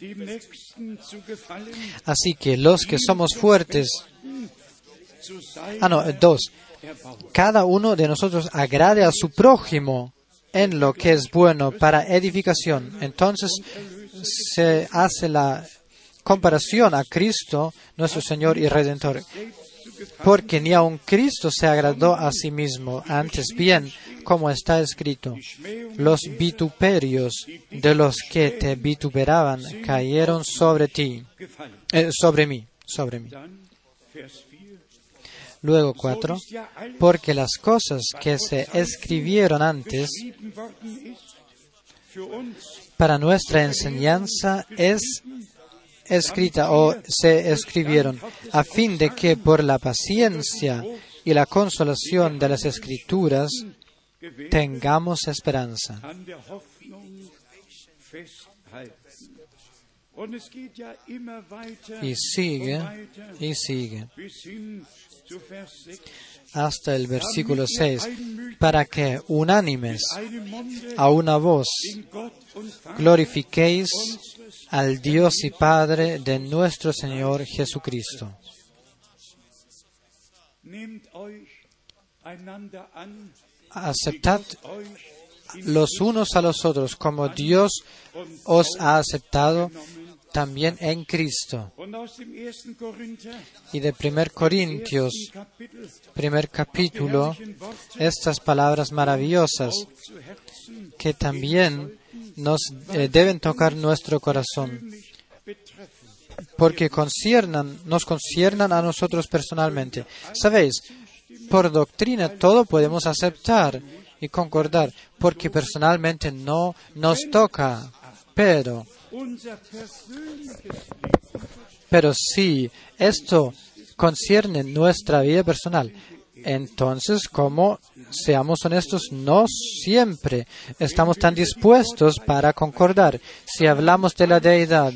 Speaker 2: dem Nächsten zu gefallen,
Speaker 1: Así que los que somos fuertes, ah no, dos,
Speaker 2: erbauen.
Speaker 1: cada uno de nosotros agrade a su prójimo en lo que es bueno para edificación. Entonces se hace la comparación a Cristo, nuestro Señor y Redentor. Porque ni aun Cristo se agradó a sí mismo, antes bien, como está escrito, los vituperios de los que te vituperaban cayeron sobre ti, eh, sobre mí, sobre mí.
Speaker 2: 4.
Speaker 1: Luego cuatro,
Speaker 2: ist ja alles
Speaker 1: porque las cosas que se escribieron antes para nuestra enseñanza es escrita o se escribieron a fin de que por la paciencia y la consolación de las escrituras tengamos esperanza. Y sigue, y sigue,
Speaker 2: bis hin zu Vers 6.
Speaker 1: hasta el versículo 6, para que unánimes a una voz glorifiquéis al Dios y Padre de nuestro Señor Jesucristo. Aceptad los unos a los otros como Dios os ha aceptado también en Cristo.
Speaker 2: und aus dem 1. Korinther,
Speaker 1: Y de 1 Corintios, primer capítulo, estas palabras maravillosas que también nos eh, deben tocar nuestro corazón, porque conciernan, nos conciernan a nosotros personalmente. Sabéis, por doctrina todo podemos aceptar y concordar, porque personalmente no nos toca, pero Pero si esto concierne nuestra vida personal, entonces, como seamos honestos, no siempre estamos tan dispuestos para concordar. Si hablamos de la deidad,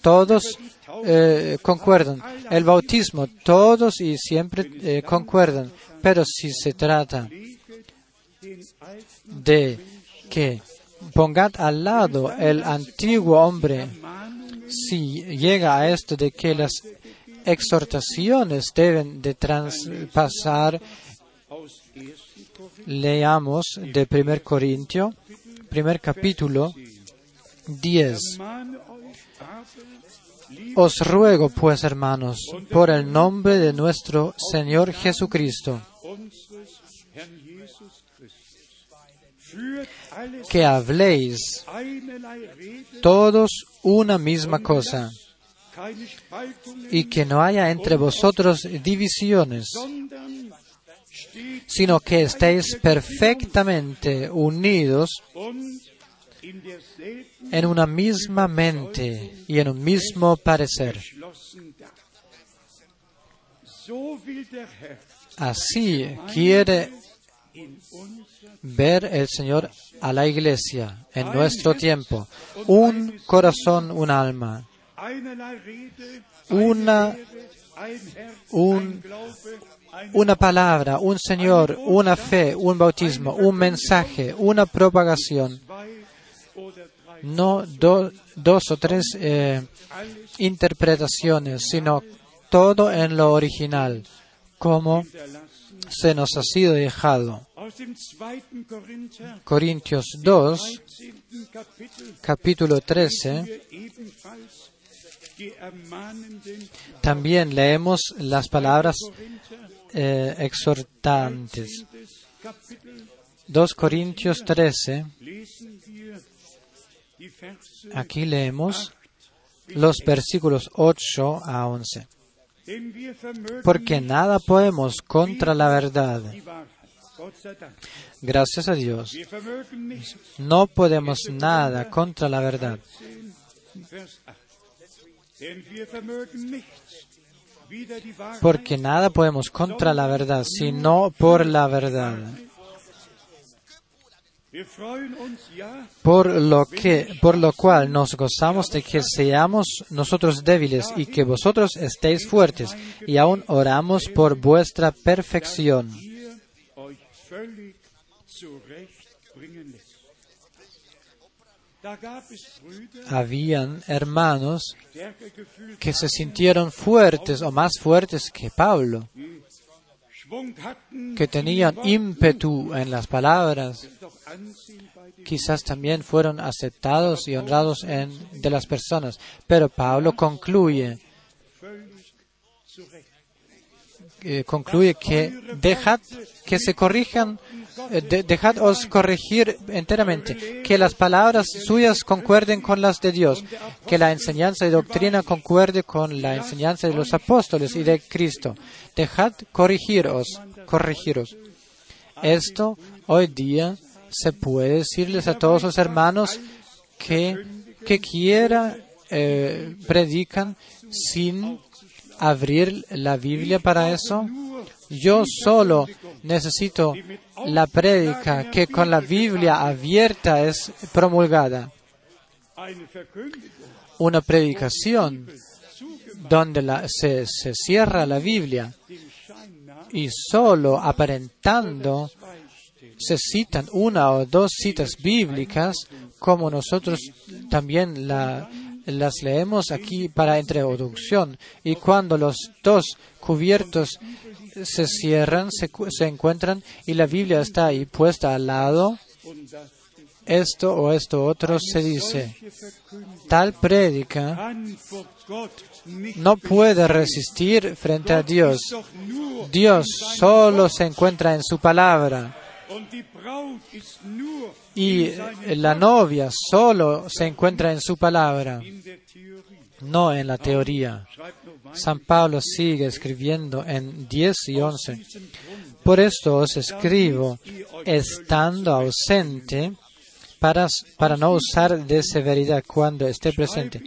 Speaker 1: todos eh, concuerdan. El bautismo, todos y siempre eh, concuerdan. Pero si se trata de que pongad al lado el antiguo hombre, si llega a esto de que las exhortaciones deben de traspasar,
Speaker 2: aus 1. Korinther
Speaker 1: leamos de 1 Corintio, primer capítulo 10.
Speaker 2: mahne euch aber, liebe
Speaker 1: Os ruego, pues, hermanos, por el nombre de nuestro Señor Jesucristo, que habléis todos una misma cosa, y que no haya entre vosotros divisiones, sino que estéis perfectamente unidos en una misma mente y en un mismo parecer. Así quiere ver el Señor a la iglesia en nuestro tiempo. Un corazón, un alma, una, un, una palabra, un Señor, una fe, un bautismo, un mensaje, una propagación. No do- dos o tres eh, interpretaciones, sino todo en lo original, como se nos ha sido dejado.
Speaker 2: Aus dem 2. Korinther,
Speaker 1: Corintios 2,
Speaker 2: 13. Kapitel,
Speaker 1: capítulo 13,
Speaker 2: wir ebenfalls die ermahnenden
Speaker 1: también leemos las palabras eh, exhortantes.
Speaker 2: des Kapitel,
Speaker 1: 2 Corintios 13,
Speaker 2: lesen wir die Verse,
Speaker 1: aquí leemos los versículos 8 a 11.
Speaker 2: denn wir vermögen
Speaker 1: Porque nada podemos contra la verdad, Gracias a Dios. No podemos nada contra la verdad,
Speaker 2: 10, Vers 8. Denn wir vermögen nichts, wieder die Wahrheit
Speaker 1: porque nada podemos contra la verdad, sino por la verdad. Por lo que, por lo cual nos gozamos de que seamos nosotros débiles y que vosotros estéis fuertes, y aún oramos por vuestra perfección. Habían hermanos que se sintieron fuertes o más fuertes que Pablo, que tenían ímpetu en las palabras, quizás también fueron aceptados y honrados en, de las personas. Pero Pablo concluye, eh, concluye que dejad que se corrijan, eh, de- dejados corregir enteramente, que las palabras suyas concuerden con las de Dios, que la enseñanza y doctrina concuerde con la enseñanza de los apóstoles y de Cristo. Dejad corrigiros, corregiros. Esto hoy día se puede decirles a todos los hermanos que, que quiera eh, predican sin abrir la Biblia para eso. Yo solo necesito la prédica que con la Biblia abierta es promulgada. Una predicación donde se, se cierra la Biblia y solo aparentando se citan una o dos citas bíblicas, como nosotros también la- las leemos aquí para introducción. Y cuando los dos cubiertos se cierran, se, se encuentran y la Biblia está ahí puesta al lado, esto o esto otro se dice. Tal prédica no puede resistir frente a Dios. Dios solo se encuentra en su palabra. Y la novia solo se encuentra en su palabra, no en la teoría. San Pablo sigue escribiendo en 10 y 11. Por esto os escribo, estando ausente, para, para no usar de severidad cuando esté presente,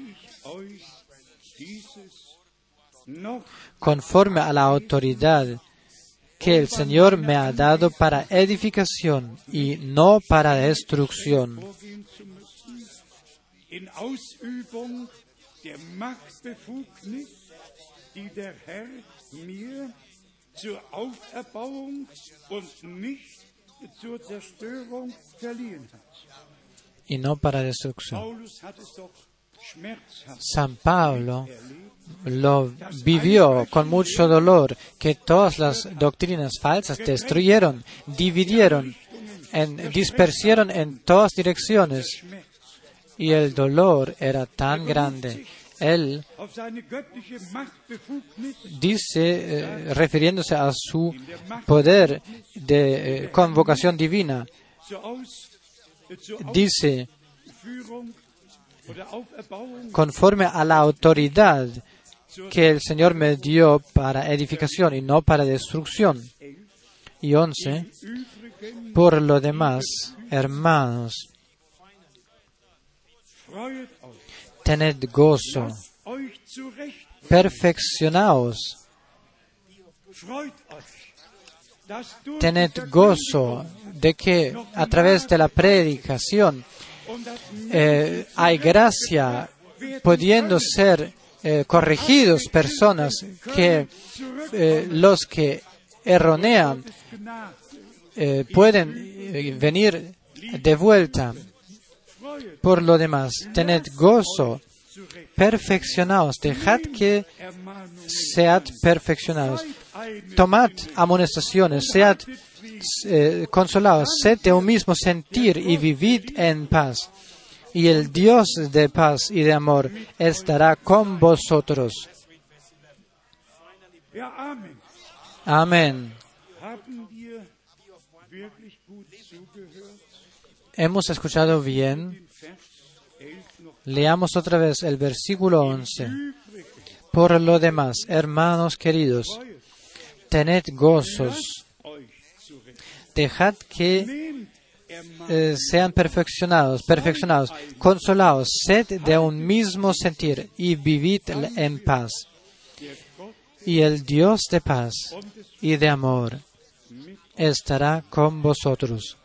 Speaker 1: conforme a la autoridad que el Señor me ha dado para edificación y no para destrucción. y no para destrucción. San Pablo lo vivió con mucho dolor, que todas las doctrinas falsas destruyeron, dividieron, en, dispersieron en todas direcciones, y el dolor era tan grande. Él dice, eh, refiriéndose a su poder de eh, convocación divina, dice, conforme a la autoridad que el Señor me dio para edificación y no para destrucción. Y once,
Speaker 2: übrigen
Speaker 1: por lo demás, hermanos, tened gozo, perfeccionaos, tened gozo de que a través de la predicación eh, hay gracia pudiendo ser eh, corregidos personas que eh, los que erronean eh, pueden venir de vuelta. Por lo demás, tened gozo, perfeccionaos, dejad que sead perfeccionados. Tomad amonestaciones, sead consolados, sed de un mismo sentir y vivid en paz. Y el Dios de paz y de amor estará con vosotros. Amén. Hemos escuchado bien.
Speaker 2: Den Vers 11 noch
Speaker 1: Leamos otra vez el versículo 11.
Speaker 2: übrig.
Speaker 1: Por lo demás, hermanos queridos, tened gozos, dejad que eh, sean perfeccionados, perfeccionados, consolados, sed de un mismo sentir y vivid en paz. Y el Dios de paz y de amor estará con vosotros.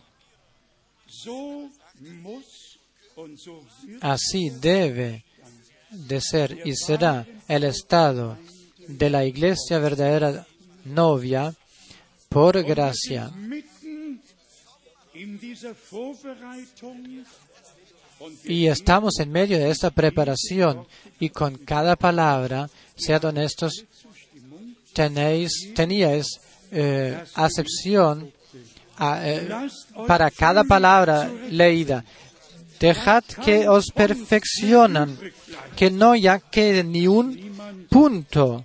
Speaker 1: Así debe de ser y será el estado de la iglesia verdadera novia por gracia. Y estamos en medio de esta preparación y con cada palabra, sean honestos, tenéis, teníais eh, acepción a, eh, para cada palabra leída. Dejad que os perfeccionan, que no ya quede ni un punto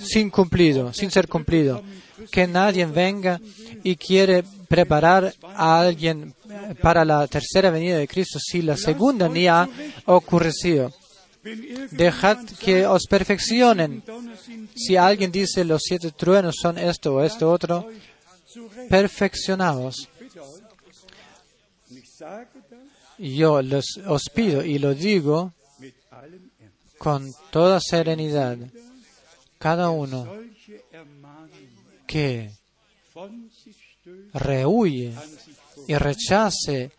Speaker 1: sin cumplido, sin ser cumplido. Que nadie venga y quiere preparar a alguien para la tercera venida de Cristo si la segunda ni ha ocurrido. Dejad que os perfeccionen. Si alguien dice los siete truenos son esto o esto otro, perfeccionaos. Yo los, os pido y lo digo con toda serenidad. Cada uno que rehuye y rechace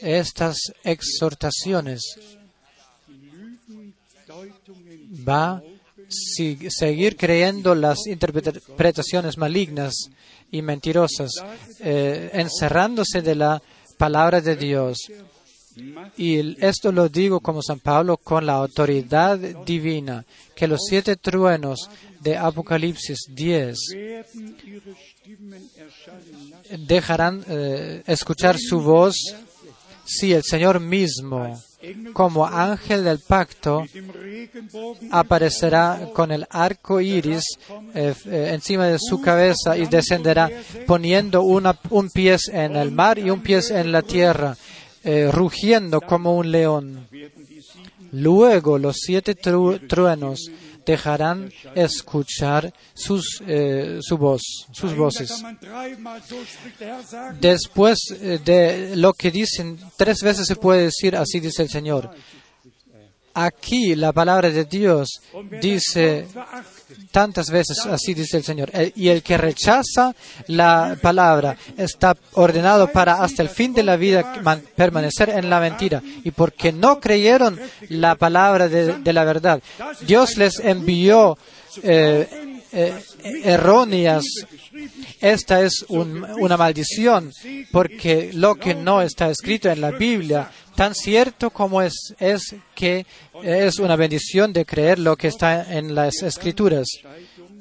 Speaker 1: estas exhortaciones va a seguir creyendo las interpretaciones malignas y mentirosas, eh, encerrándose de la palabra de Dios. Y esto lo digo como San Pablo con la autoridad divina, que los siete truenos de Apocalipsis 10
Speaker 2: werden ihre Stimmen erschallen lassen.
Speaker 1: dejarán eh, escuchar su voz si el Señor mismo, como ángel del pacto, aparecerá con el arco iris eh, eh, encima de su cabeza y descenderá poniendo un pie en el mar y un pie en la tierra, eh, rugiendo como un león. Luego los siete tru- truenos dejarán escuchar sus, eh, su voz, sus voces. Después eh, de lo que dicen, tres veces se puede decir, así dice el Señor. Aquí la palabra de Dios dice tantas veces, así dice el Señor. El- y el que rechaza la palabra está ordenado para hasta el fin de la vida man- permanecer en la mentira. Y porque no creyeron la palabra de, de la verdad, Dios les envió eh, eh, erróneas. Esta es un- una maldición, porque lo que no está escrito en la Biblia, tan cierto como es, es que es una bendición de creer lo que está en las escrituras.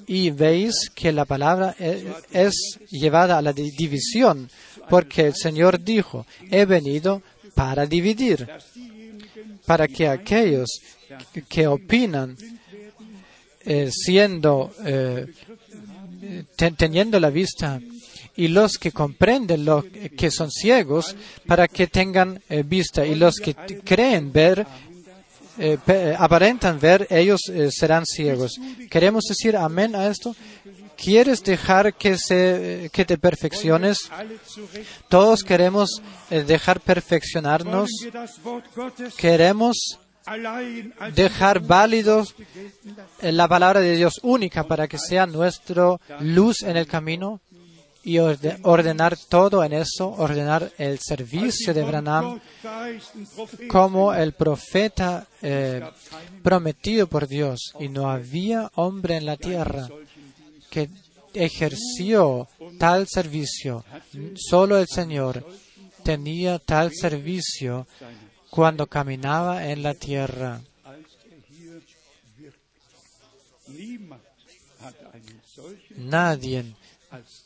Speaker 1: Y veis que la palabra e- es llevada a la di- división, porque el Señor dijo, he venido para dividir, para que aquellos que- que opinan, eh, siendo, eh, te- teniendo la vista, y los que comprenden lo que son ciegos, para que tengan eh, vista, y los que creen ver, aparentan ver, ellos serán ciegos. ¿Queremos decir amén a esto? ¿Quieres dejar que, se, que te perfecciones? Todos queremos dejar perfeccionarnos. Queremos dejar válido eh, la palabra de Dios única para que sea nuestro luz en el camino y orde- ordenar todo en eso, ordenar el servicio de Branham como el profeta eh, prometido por Dios. Y no había hombre en la tierra que ejerció tal servicio. Solo el Señor tenía tal servicio cuando caminaba en la tierra.
Speaker 2: er
Speaker 1: Nadie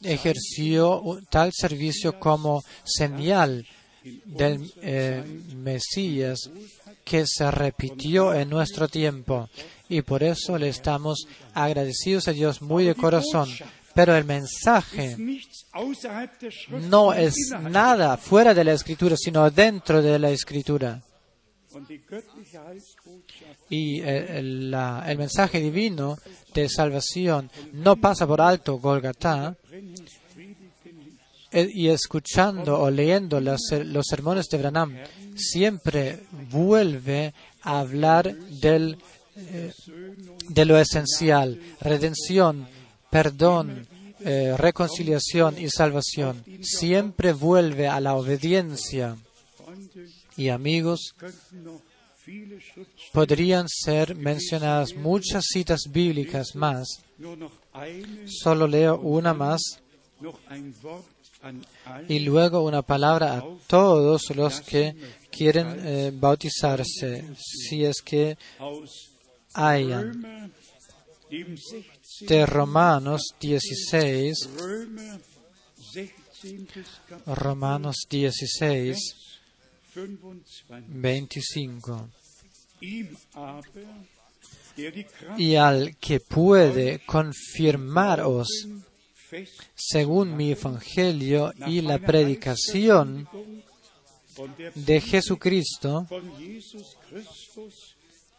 Speaker 1: ejerció tal servicio como señal del eh, Mesías que se repitió en nuestro tiempo. Y por eso le estamos agradecidos a Dios muy de corazón. Pero el mensaje no es nada fuera de la escritura, sino dentro de la escritura. Y eh, el, la- el mensaje divino de salvación no pasa por alto Golgatá eh, y escuchando o leyendo las- los sermones de Branham, siempre vuelve a hablar del, eh, de lo esencial, redención, perdón, eh, reconciliación y salvación. Siempre vuelve a la obediencia. Y amigos, podrían ser mencionadas muchas citas bíblicas más. Solo leo una más y luego una palabra a todos los que quieren eh, bautizarse, si es que hayan.
Speaker 2: Römer, dem 16.
Speaker 1: De Romanos 16,
Speaker 2: Römer 16. Kapitel,
Speaker 1: Romanos 16,
Speaker 2: 25.
Speaker 1: 25.
Speaker 2: Ihm aber, der die Kraft
Speaker 1: Y al que puede confirmaros según mi evangelio y la predicación de Jesucristo,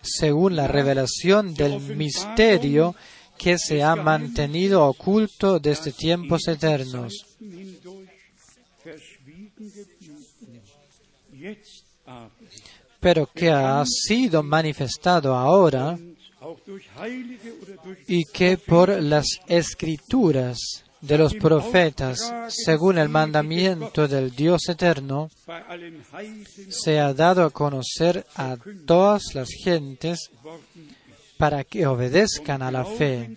Speaker 1: según la revelación del misterio que se ha mantenido oculto desde tiempos eternos, pero que ha sido manifestado ahora y que por las escrituras de los profetas, según el mandamiento del Dios eterno, se ha dado a conocer a todas las gentes para que obedezcan a la fe.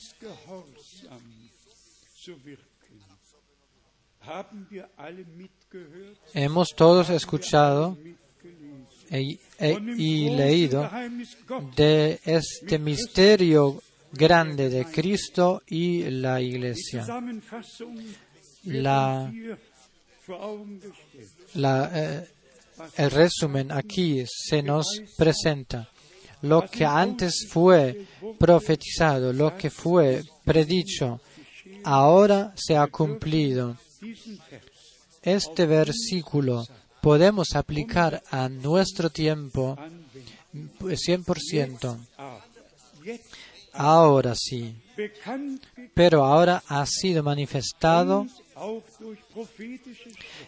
Speaker 1: Hemos todos escuchado e- e- y leído de este misterio grande de Cristo y la Iglesia. La, eh, el resumen aquí se nos presenta. Lo que antes fue profetizado, lo que fue predicho, ahora se ha cumplido. Este versículo podemos aplicar a nuestro tiempo
Speaker 2: anwenden.
Speaker 1: 100%.
Speaker 2: Ah, jetzt
Speaker 1: Ahora sí. Pero ahora ha sido manifestado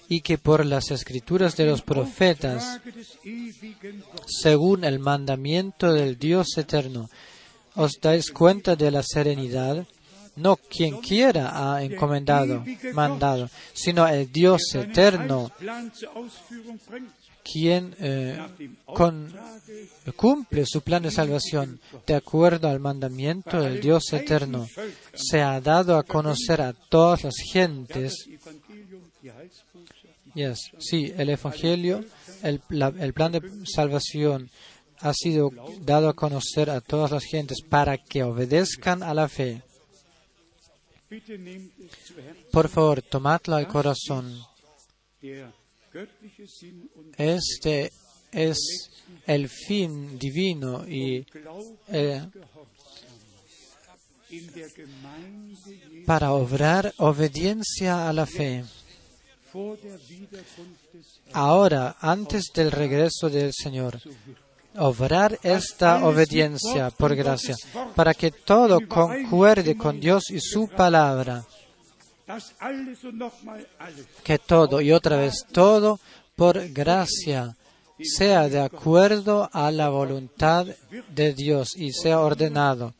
Speaker 1: y que por las escrituras de los profetas, según el mandamiento del Dios eterno, os dais cuenta de la serenidad, no quien quiera ha encomendado, mandado, sino el Dios eterno, Quien eh, cumple su plan de salvación de acuerdo al mandamiento del Dios eterno. Se ha dado a conocer a todas las gentes Yes, sí, el Evangelio, el, el plan de salvación ha sido dado a conocer a todas las gentes para que obedezcan a la fe. Por favor, tomadlo al corazón. Este es el fin divino y eh, para obrar obediencia a la fe. Ahora, antes del regreso del Señor, obrar esta obediencia por gracia, para que todo concuerde con Dios y su palabra. Que todo y otra vez todo por gracia sea de acuerdo a la voluntad de Dios y sea ordenado.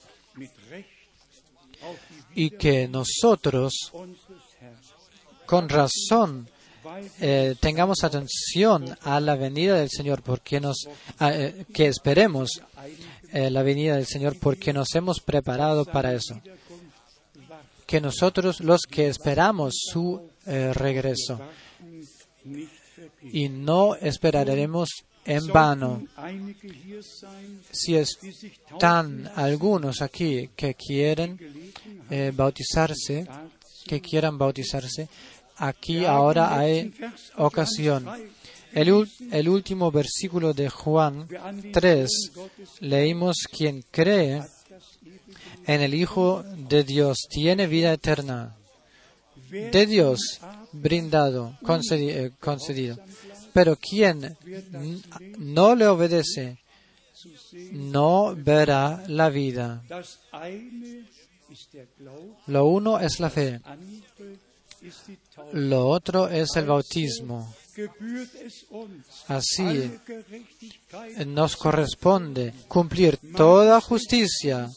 Speaker 1: Y que nosotros con razón eh, tengamos atención a la venida del Señor porque nos eh, que esperemos eh, la venida del Señor porque nos hemos preparado para eso que nosotros los que esperamos su eh, regreso y no esperaremos en vano si están algunos aquí que quieren eh, bautizarse, que quieran bautizarse, aquí ahora hay ocasión. El, el último versículo de Juan 3 leímos quien cree en el Hijo de Dios tiene vida eterna. De Dios brindado, eh, concedido. Pero quien no le obedece, no verá la vida. Lo uno es la fe, lo otro es el bautismo. Así nos corresponde cumplir toda justicia.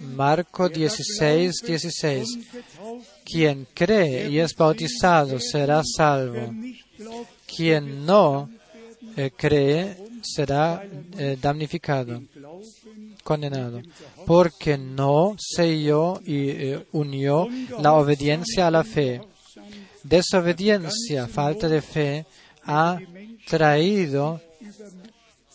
Speaker 1: Marco 16, 16.
Speaker 2: und getauft,
Speaker 1: Quien cree y es bautizado será salvo. Quien no eh, cree será eh, damnificado, condenado, porque no selló y eh, unió la obediencia a la fe. Desobediencia, falta de fe, ha traído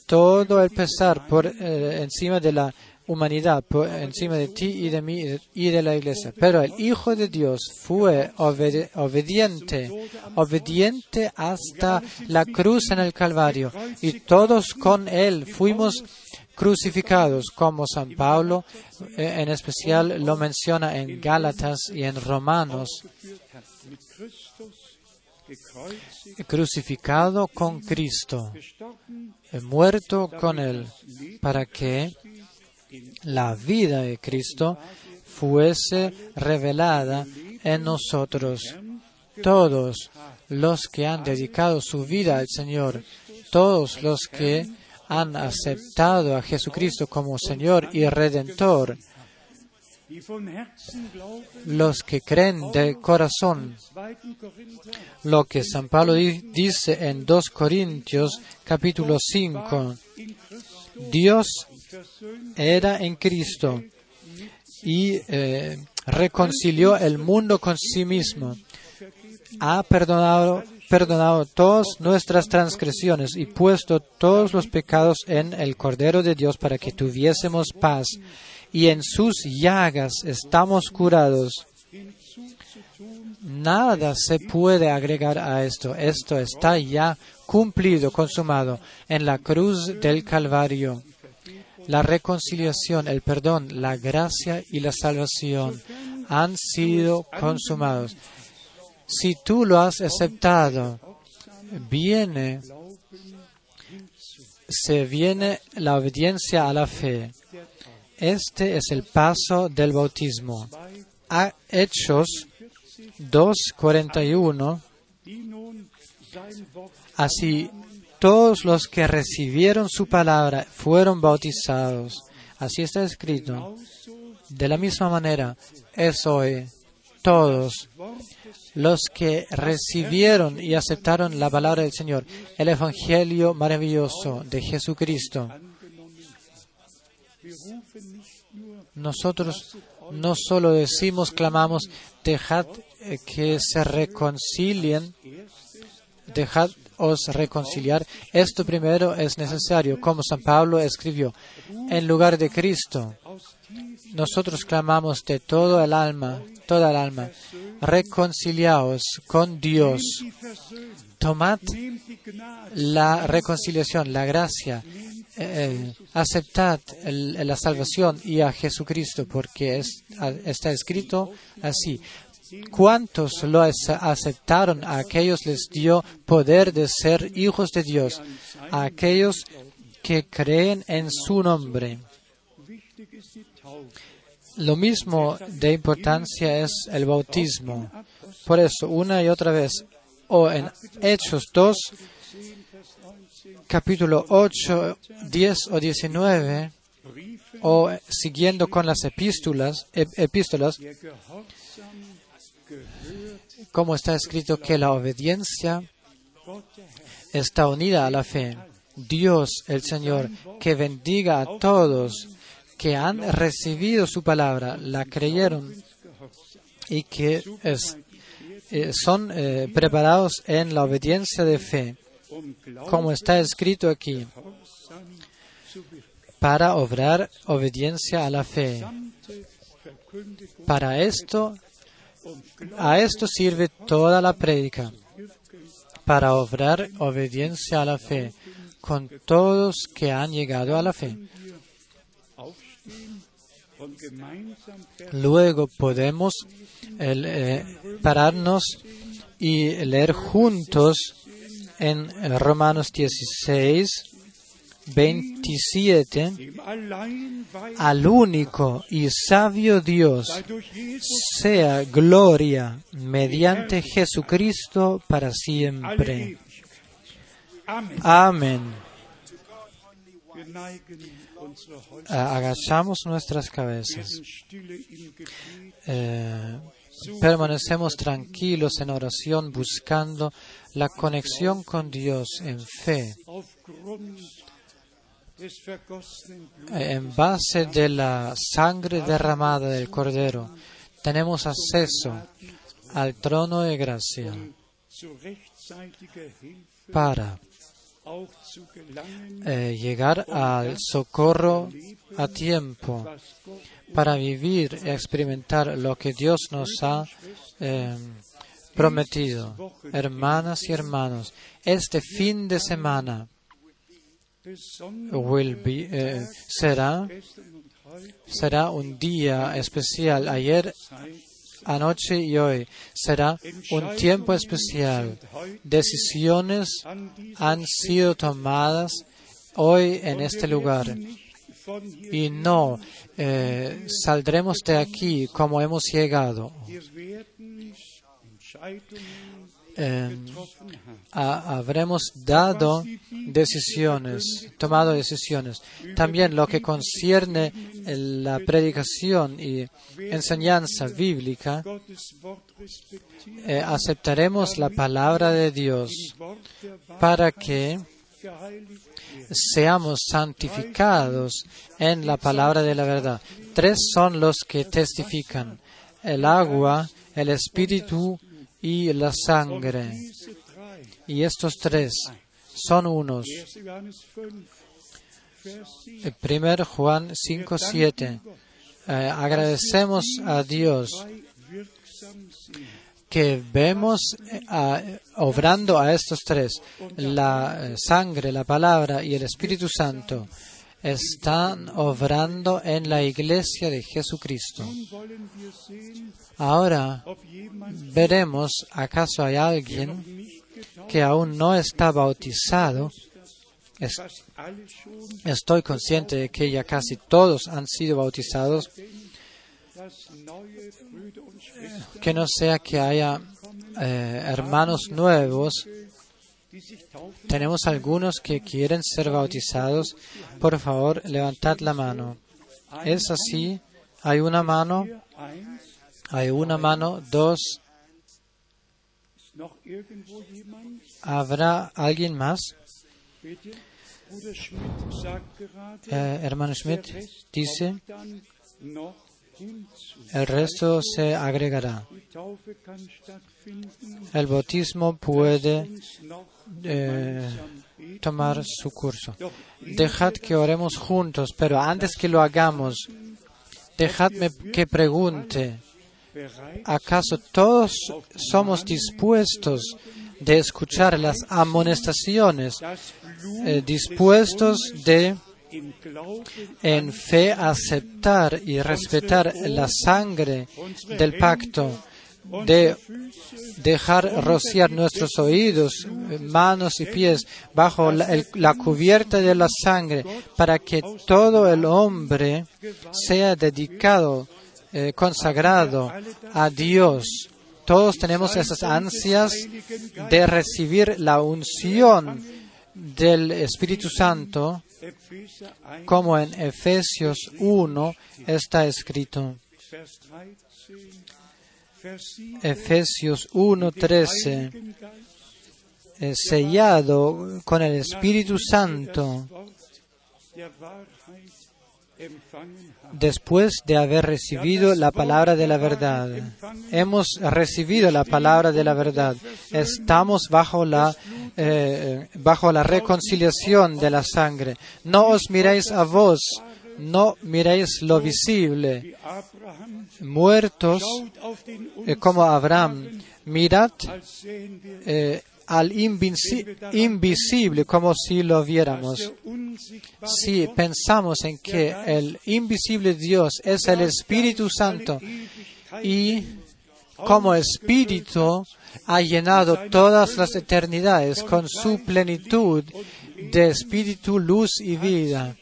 Speaker 1: todo el pesar por encima de la humanidad, por encima de ti y de mí y de la iglesia. Pero el Hijo de Dios fue obediente, obediente hasta la cruz en el Calvario. Y todos con él fuimos crucificados, como San Pablo eh, en especial lo menciona en Gálatas y en Romanos. crucificado con Cristo, eh, muerto con Él, para que la vida de Cristo fuese revelada en nosotros. Todos los que han dedicado su vida al Señor, todos los que han aceptado a Jesucristo como Señor y Redentor, los que creen de corazón
Speaker 2: 2. Korinther,
Speaker 1: lo que San Pablo di- dice en 2 Corintios capítulo 5.
Speaker 2: in Christus
Speaker 1: Dios era en Cristo y eh, reconcilió el mundo con sí mismo. Ha perdonado, perdonado todas nuestras transgresiones y puesto todos los pecados en el Cordero de Dios para que tuviésemos paz. Y en sus llagas estamos curados. Nada se puede agregar a esto. Esto está ya cumplido, consumado en la cruz del Calvario. La reconciliación, el perdón, la gracia y la salvación han sido consumados. Si tú lo has aceptado, viene, se viene la obediencia a la fe. Este es el paso del bautismo. A Hechos 2.41
Speaker 2: die nun sein Wort
Speaker 1: Así todos los que recibieron su palabra fueron bautizados. Así está escrito. De la misma manera es hoy todos los que recibieron y aceptaron la palabra del Señor, el Evangelio maravilloso de Jesucristo. Nosotros no solo decimos, clamamos, dejad eh, que se reconcilien, dejad os reconciliar. Esto primero es necesario, como San Pablo escribió, en lugar de Cristo. Nosotros clamamos de todo el alma, toda el alma, reconciliaos con Dios. Tomad la reconciliación, la gracia, eh, aceptad la salvación y a Jesucristo, porque está escrito así. ¿Cuántos lo aceptaron? A aquellos les dio poder de ser hijos de Dios, a aquellos que creen en su nombre. Lo mismo de importancia es el bautismo. Por eso, una y otra vez, o en Hechos 2, capítulo 8, 10 o 19,
Speaker 2: Briefe
Speaker 1: o siguiendo con las epístolas, ep- epístolas, como está escrito que la obediencia está unida a la fe. Dios, el Señor, que bendiga a todos que han recibido su palabra, la creyeron y que eh, son eh, preparados en la obediencia de fe, como está escrito aquí, para obrar obediencia a la fe. Para esto, a esto sirve toda la prédica, para obrar obediencia a la fe, con todos que han llegado a la fe. Luego podemos eh, pararnos y leer juntos en Romanos 16, 27,
Speaker 2: dem allein weisen,
Speaker 1: al único y sabio Dios, sea gloria mediante Jesucristo para siempre. Amén. Agachamos nuestras cabezas. Eh, permanecemos tranquilos en oración buscando la conexión con Dios en fe, en base de la sangre derramada del Cordero. Tenemos acceso al trono de gracia para eh, llegar al socorro a tiempo, para vivir y experimentar lo que Dios nos ha eh, prometido. Hermanas y hermanos, este fin de semana eh, será, será un día especial. Ayer, anoche y hoy será un tiempo especial. Decisiones han sido tomadas hoy en este lugar y no eh, saldremos de aquí como hemos llegado. Ha- habremos dado decisiones, tomado decisiones. También lo que concierne la predicación y enseñanza bíblica, eh, aceptaremos la palabra de Dios para que seamos santificados en la palabra de la verdad. Tres son los que testifican, el agua, el espíritu y la sangre. Y estos tres son unos.
Speaker 2: 1. Johannes 5, Vers 7.
Speaker 1: El primer Juan 5, 7. Eh, agradecemos a Dios que vemos eh, a- obrando a estos tres, la eh, sangre, la palabra y el Espíritu Santo, están obrando en la iglesia de Jesucristo. Ahora veremos acaso hay alguien que aún no está bautizado. Estoy consciente de que ya casi todos han sido bautizados, que no sea que haya eh, hermanos nuevos. Tenemos algunos que quieren ser bautizados. Por favor, levantad la mano. Es así. Hay una mano, hay una mano, dos. ¿Habrá alguien más? Eh, hermano Schmidt dice, el resto se agregará. El bautismo puede eh, tomar su curso. Dejad que oremos juntos, pero antes que lo hagamos, dejadme que pregunte, ¿acaso todos somos dispuestos de escuchar las amonestaciones, eh, dispuestos de en fe aceptar y respetar la sangre del pacto, de dejar rociar nuestros oídos, manos y pies bajo la, cubierta de la sangre para que todo el hombre sea dedicado, eh, consagrado a Dios. Todos tenemos esas ansias de recibir la unción del Espíritu Santo,
Speaker 2: Epheser 1,
Speaker 1: como en Efesios 1 está escrito.
Speaker 2: Vers 13, Vers 7,
Speaker 1: Efesios 1:13,
Speaker 2: Heiligen Geist,
Speaker 1: eh, sellado con el Espíritu Santo, después de haber recibido la palabra de la verdad. Hemos recibido la palabra de la verdad. Estamos bajo la, eh, bajo la reconciliación de la sangre. No os miréis a vos, no miréis lo visible. Muertos eh, como Abraham, mirad eh, al invisible como si lo viéramos. Si pensamos en que el invisible Dios es el Espíritu Santo y como Espíritu ha llenado todas las eternidades con su plenitud de Espíritu, luz y vida.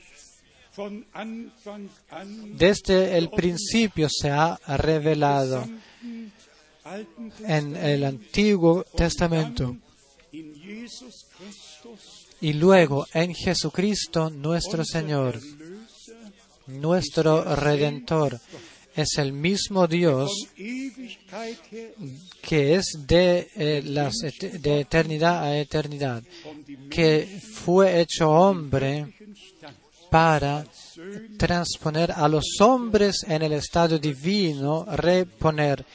Speaker 1: Desde el principio se ha revelado en el Antiguo Testamento y luego en Jesucristo nuestro Señor, nuestro Redentor. Es el mismo Dios que es de, eh, eternidad a eternidad, que fue hecho hombre para transponer a los hombres en el estado divino, reponer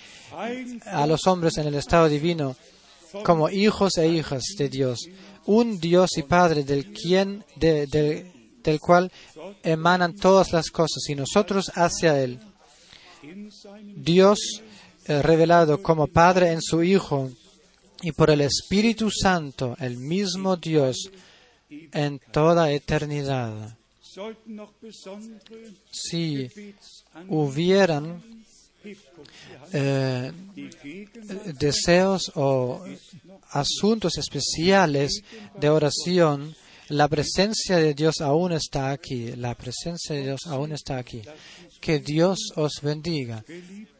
Speaker 1: a los hombres en el estado divino como hijos e hijas de Dios, un Dios y Padre del quien de- de- del cual emanan todas las cosas y nosotros hacia él. Dios eh, revelado como Padre en su Hijo y por el Espíritu Santo, el mismo Dios en toda eternidad. Si hubieran eh, deseos o asuntos especiales de oración, la presencia de Dios aún está aquí. La presencia de Dios aún está aquí. Que Dios os bendiga.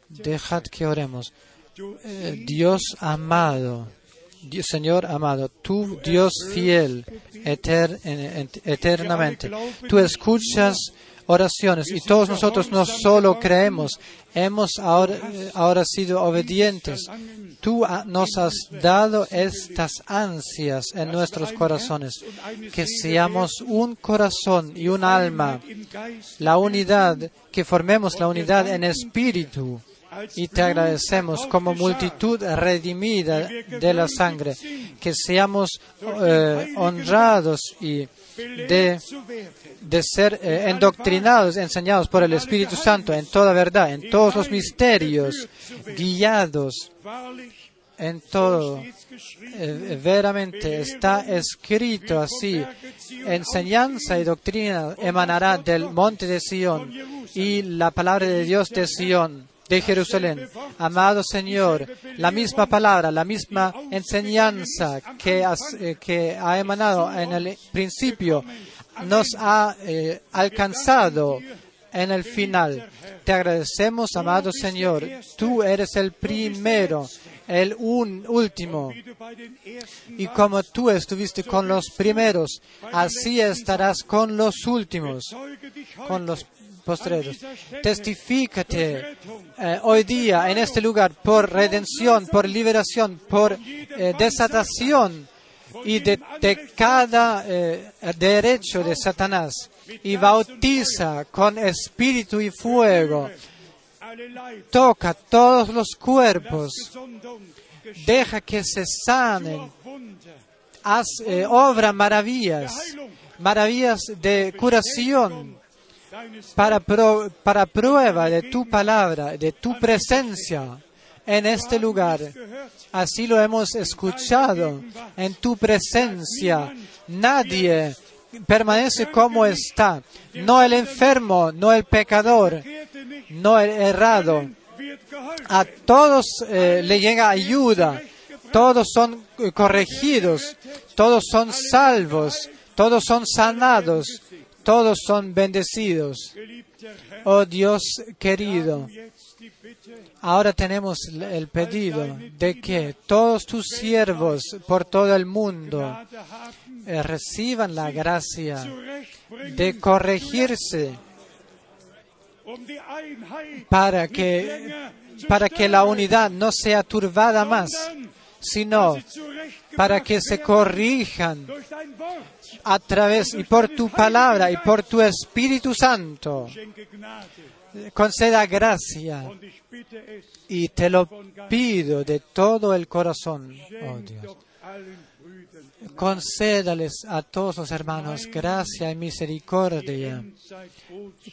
Speaker 1: Dejad que oremos. Eh, Dios amado, Señor amado, tú Dios fiel eter- en- en- eternamente, tú escuchas oraciones y todos nosotros no solo creemos, hemos ahora, ahora sido obedientes. Tú nos has dado estas ansias en nuestros corazones, que seamos un corazón y un alma, la unidad, que formemos la unidad en espíritu. Y te agradecemos como multitud redimida de la sangre, que seamos eh, honrados y de, de ser eh, endoctrinados, enseñados por el Espíritu Santo en toda verdad, en todos los misterios, guiados en todo. Eh, veramente está escrito así. Enseñanza y doctrina emanará del monte de Sión y la palabra de Dios de Sión, de Jerusalén. Amado Señor, la misma palabra, la misma enseñanza que, eh, ha emanado en el principio nos ha eh, alcanzado en el final. Te agradecemos, amado Señor. Tú eres el primero, el un, último. Y como tú estuviste con los primeros, así estarás con los últimos, con los postreros. Testifícate eh, hoy día en este lugar por redención, por liberación, por eh, desatación y de, de cada eh, derecho de Satanás. Y bautiza con espíritu y fuego. Toca todos los cuerpos. Deja que se sanen. Haz eh, obra maravillas, maravillas de curación para, para prueba de tu palabra, de tu presencia en este lugar. Así lo hemos escuchado en tu presencia. Nadie permanece como está, no el enfermo, no el pecador, no el errado. A todos eh, le llega ayuda, todos son eh, corregidos, todos son salvos, todos son sanados, todos son bendecidos. Oh Dios querido, ahora tenemos el pedido de que todos tus siervos por todo el mundo eh, reciban la gracia de corregirse para que, para que la unidad no sea turbada más, sino para que se corrijan. A través y por tu palabra y por tu Espíritu Santo. Conceda gracia y te lo pido de todo el corazón, oh Dios. Concédales a todos los hermanos gracia y misericordia,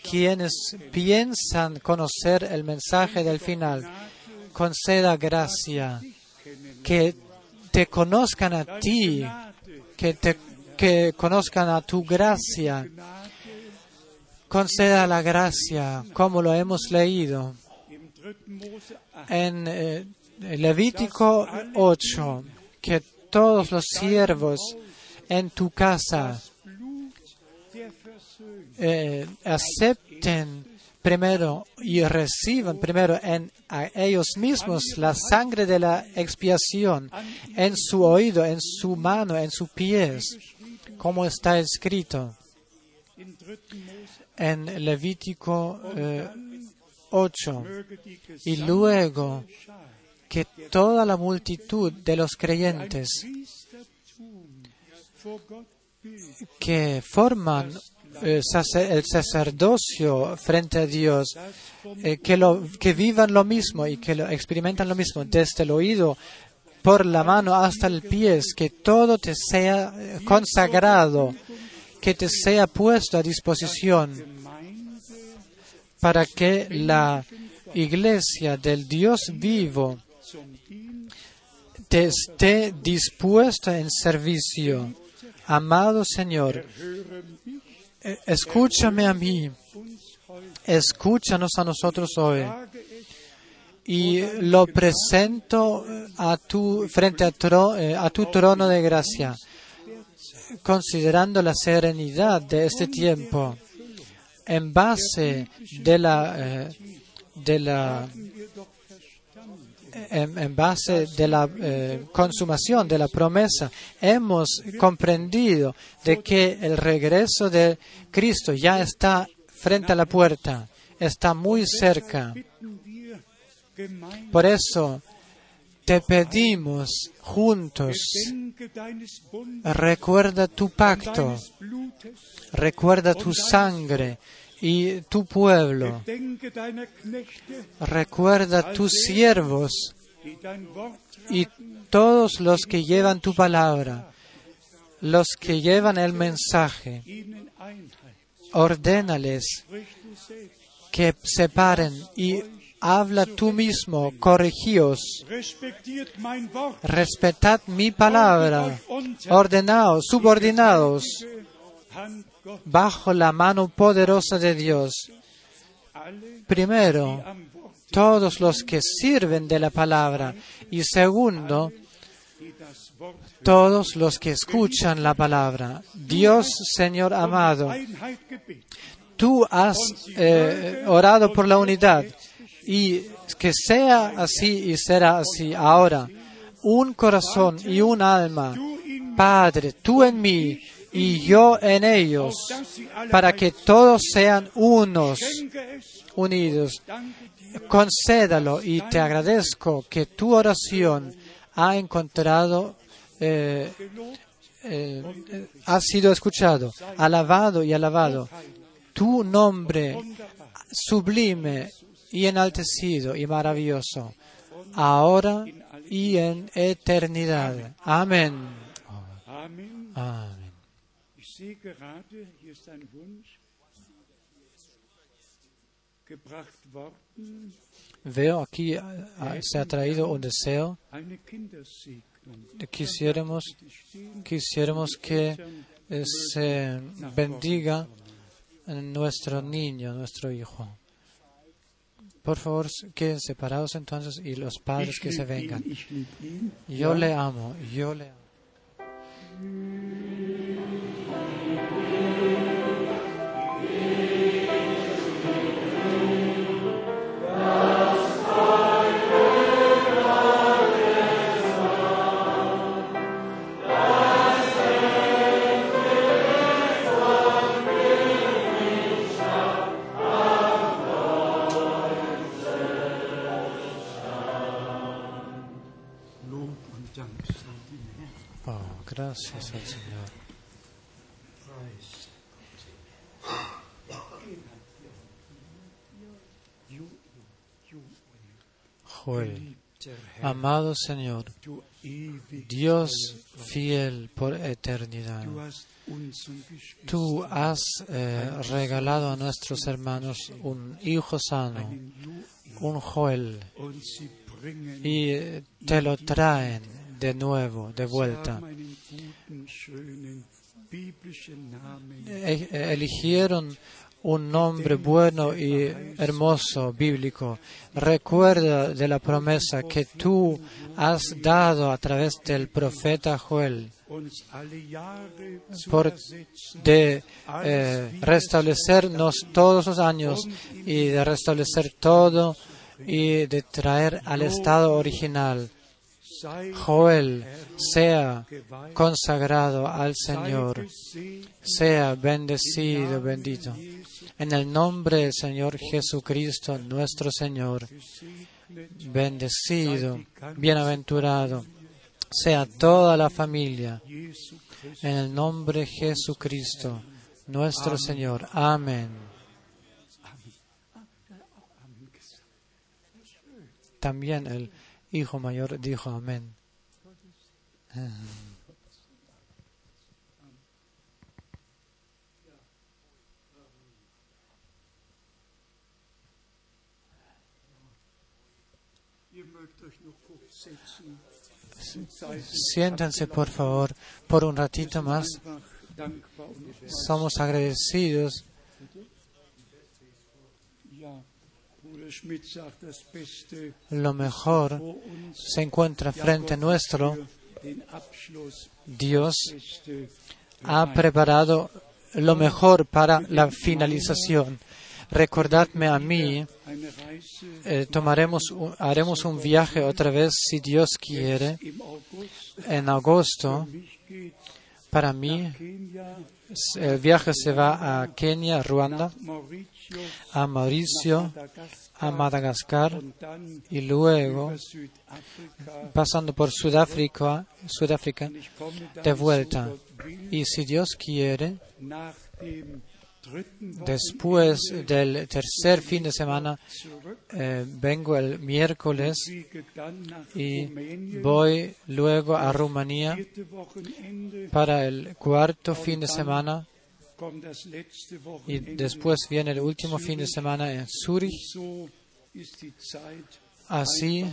Speaker 1: quienes piensan conocer el mensaje del final. Conceda gracia, que te conozcan a ti, que, te, que conozcan a tu gracia. Conceda la gracia, como lo hemos leído en eh, Levítico 8 que todos los siervos en tu casa eh, acepten primero y reciban primero en a ellos mismos la sangre de la expiación en su oído, en su mano, en sus pies, como está escrito en Levítico eh, 8. Y luego que toda la multitud de los creyentes que forman eh, el sacerdocio frente a Dios, eh, que, lo, que vivan lo mismo y que lo experimentan lo mismo, desde el oído por la mano hasta el pie, que todo te sea eh, consagrado, que te sea puesto a disposición para que la iglesia del Dios vivo te esté dispuesta en servicio. Amado Señor, eh, escúchame a mí, escúchanos a nosotros hoy. Y lo presento a tu, frente a, tro- eh, a tu trono de gracia, considerando la serenidad de este tiempo, en base de la, eh, de la en, en base de la eh, consumación de la promesa, hemos comprendido de que el regreso de Cristo ya está frente a la puerta, está muy cerca. Por eso te pedimos juntos, recuerda tu pacto, recuerda tu sangre y tu pueblo, recuerda tus siervos y todos los que llevan tu palabra, los que llevan el mensaje, ordénales que se paren y habla tú mismo, corregíos, respetad mi palabra, ordenaos, subordinados, bajo la mano poderosa de Dios. Primero, todos los que sirven de la palabra. Y segundo, todos los que escuchan la palabra. Dios, Señor amado, tú has eh, orado por la unidad y que sea así y será así ahora. Un corazón y un alma. Padre, tú en mí y yo en ellos, para que todos sean unos, unidos. Concédalo y te agradezco que tu oración ha encontrado, eh, eh, ha sido escuchado, alabado y alabado. Tu nombre sublime y enaltecido y maravilloso, ahora y en eternidad. Amén. Amén. Veo aquí ah, se ha traído un deseo. Quisiéramos, quisiéramos que eh, se bendiga nuestro niño, nuestro hijo. Por favor, queden separados entonces y los padres que se vengan. Yo le amo, yo le amo. Amado Señor, Dios fiel por eternidad. Tú has eh, regalado a nuestros hermanos un hijo sano, un Joel, y eh, te lo traen de nuevo, de vuelta. E- Eligieron un nombre bueno y hermoso bíblico. Recuerda de la promesa que tú has dado a través del profeta Joel por de eh, restablecernos todos los años y de restablecer todo y de traer al estado original. Joel sea consagrado al Señor, sea bendecido, bendito. En el nombre del Señor Jesucristo, nuestro Señor, bendecido, bienaventurado, sea toda la familia. En el nombre de Jesucristo, nuestro Señor. Amén. También el hijo mayor dijo amén. Siéntense, por favor, por un ratito más. Somos agradecidos. Lo mejor se encuentra frente nuestro.
Speaker 2: Den Abschluss
Speaker 1: Dios ha preparado lo mejor para la finalización. Recordadme a mí, eh, tomaremos, haremos un viaje otra vez, si Dios quiere, en agosto. Para mí, el viaje se va a Kenia, Ruanda, a Mauricio, a Madagascar y luego, pasando por Sudáfrica, Sudáfrica de vuelta. Y si Dios quiere, después del tercer fin de semana, eh, vengo el miércoles y voy luego a Rumanía para el cuarto fin de semana y después viene el último fin de semana en Zurich. Así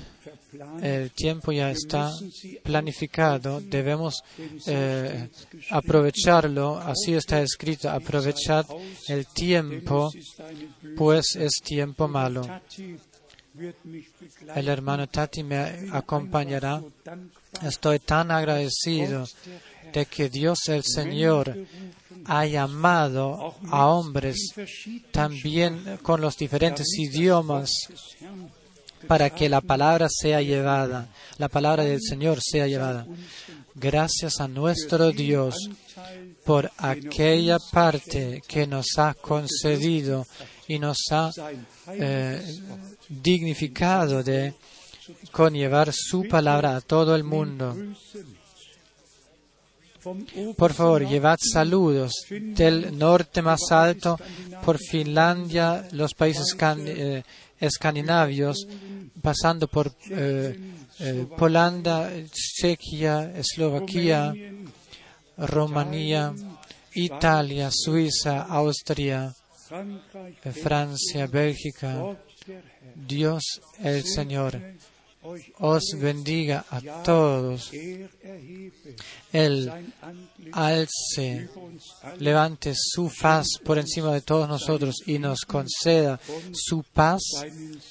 Speaker 1: el tiempo ya está planificado, debemos eh, aprovecharlo, así está escrito, aprovechad el tiempo, pues es tiempo malo. El hermano Tati me acompañará. Estoy tan agradecido de que Dios el Señor ha llamado a hombres también con los diferentes idiomas para que la palabra sea llevada, la palabra del Señor sea llevada. Gracias a nuestro Dios por aquella parte que nos ha concedido y nos ha eh, dignificado de conllevar su palabra a todo el mundo. Por favor, llevad saludos del norte más alto por Finlandia, los países eh, escandinavios, pasando por eh, eh, Polanda, Chequia, Eslovaquia, Rumanía, Italia, Suiza, Austria, eh, Francia, Bélgica. Dios el Señor os bendiga a todos. Él alce levante su faz por encima de todos nosotros y nos conceda su paz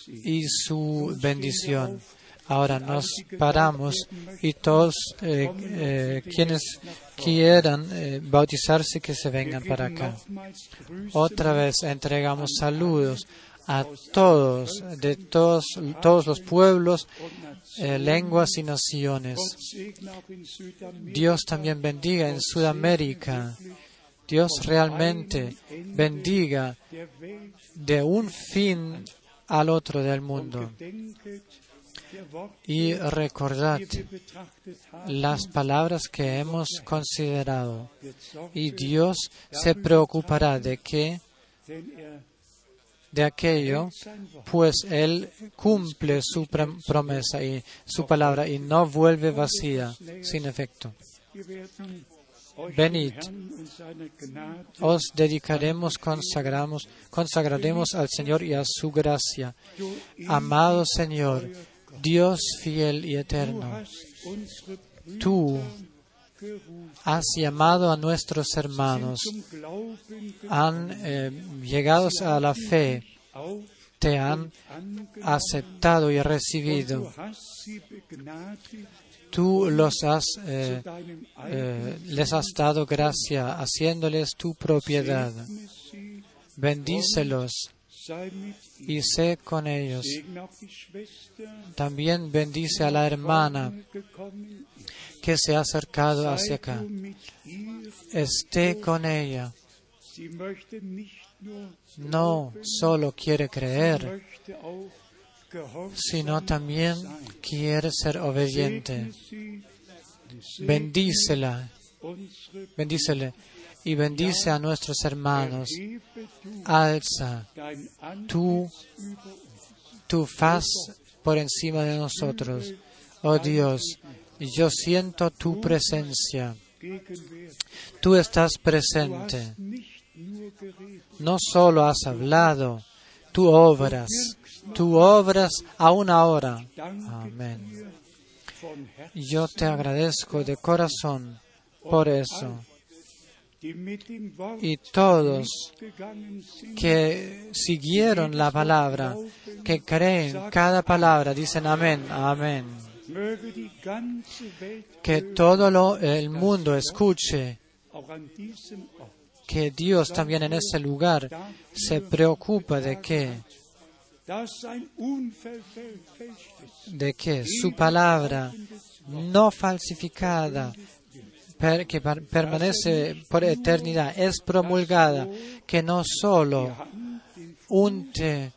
Speaker 1: y su bendición. Ahora nos paramos y todos eh, eh, quienes quieran eh, bautizarse que se vengan para acá. Otra vez entregamos saludos a todos, de todos, todos los pueblos, eh, lenguas y naciones. Dios también bendiga en Sudamérica. Dios realmente bendiga de un fin al otro del mundo. Y recordad las palabras que hemos considerado. Y Dios se preocupará de que, de aquello, pues Él cumple su prom- promesa y su palabra y no vuelve vacía, sin efecto. Venid. Os dedicaremos, consagramos, consagraremos al Señor y a su gracia. Amado Señor, Dios fiel y eterno, tú has llamado a nuestros hermanos, han eh, llegado a la fe, te han aceptado y recibido. Tú los has, eh, eh, les has dado gracia, haciéndoles tu propiedad. Bendícelos y sé con ellos. También bendice a la hermana. Que se ha acercado hacia acá. Esté con ella. No solo quiere creer, sino también quiere ser obediente. Bendícela, bendícele y bendice a nuestros hermanos. Alza
Speaker 2: uns.
Speaker 1: tu faz por encima de nosotros. Oh Dios, yo siento tu presencia. Tú estás presente. No solo has hablado, tú obras. Tú obras aún ahora. Amén. Yo te agradezco de corazón por eso. Y todos que siguieron la palabra, que creen cada palabra, dicen amén, amén. Que todo el mundo escuche. Que Dios también en ese lugar se preocupa de que, de que su palabra no falsificada, que per- permanece por eternidad, es promulgada, que no solo unte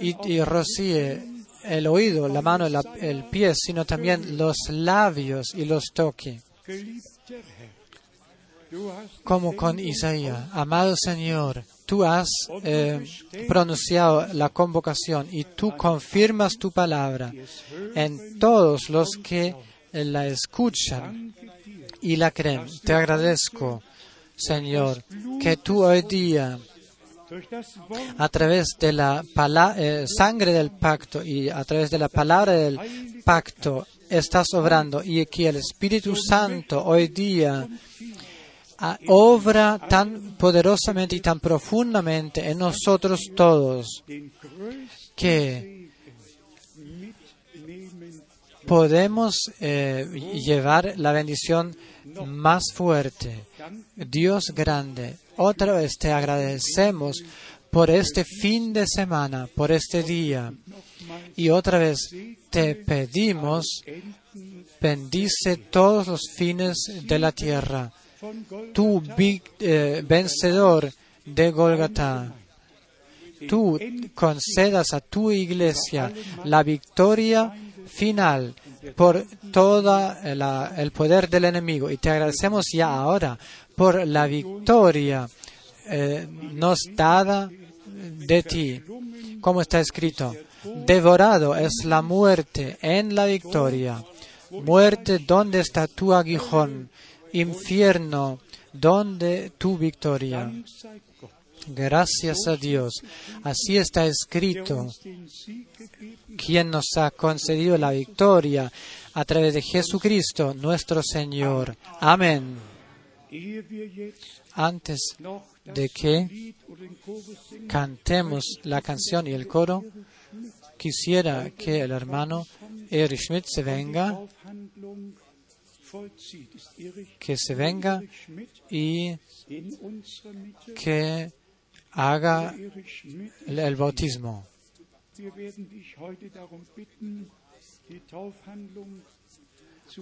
Speaker 1: y, y rocíe el oído, la mano, el pie, sino también los labios y los toque, como con Isaías. Amado Señor, tú has eh, pronunciado la convocación y tú confirmas tu palabra en todos los que la escuchan y la creen. Te agradezco, Señor, que tú hoy día a través de la eh, sangre del pacto y a través de la palabra del pacto estás obrando y que el Espíritu Santo hoy día ah, obra tan poderosamente y tan profundamente en nosotros todos que podemos eh, llevar la bendición más fuerte. Dios grande, otra vez te agradecemos por este fin de semana, por este día. Y otra vez te pedimos, bendice todos los fines de la tierra. Tú, eh, vencedor de Golgotha, tú concedas a tu iglesia la victoria final por todo el poder del enemigo. Y te agradecemos ya ahora por la victoria eh, nos dada de ti. Como está escrito, devorado es la muerte en la victoria. Muerte, ¿dónde está tu aguijón? Infierno, ¿dónde tu victoria? Gracias a Dios. Así está escrito, quien nos ha concedido la victoria a través de Jesucristo, nuestro Señor. Amén. Antes de que cantemos la canción y el coro, quisiera que el hermano Erich Schmidt se venga, que se venga y que haga el, bautismo.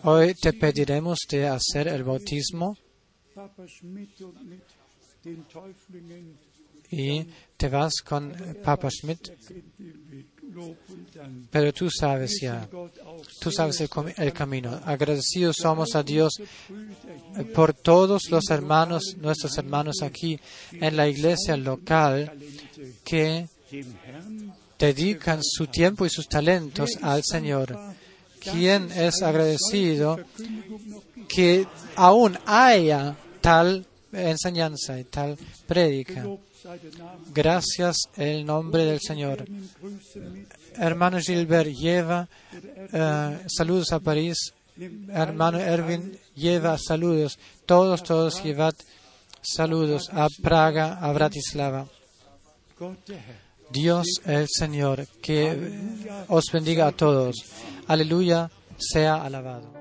Speaker 1: Hoy te pediremos de hacer el bautismo y te vas con Papa Schmidt, pero tú sabes ya, tú sabes el, camino. Agradecidos somos a Dios eh, por todos los hermanos, nuestros hermanos aquí en la iglesia local que dedican su tiempo y sus talentos al Señor. ¿Quién es agradecido que aún haya tal enseñanza y tal prédica? Gracias el nombre del Señor. Hermano Gilbert lleva eh, saludos a París hermano Erwin lleva saludos. Todos, todos llevad saludos a Praga, a Bratislava. Dios el Señor, que os bendiga a todos. Aleluya, sea alabado.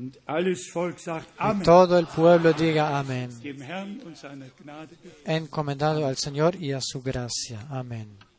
Speaker 1: Y todo el pueblo diga amén. Encomendado al Señor y a su gracia. Amén.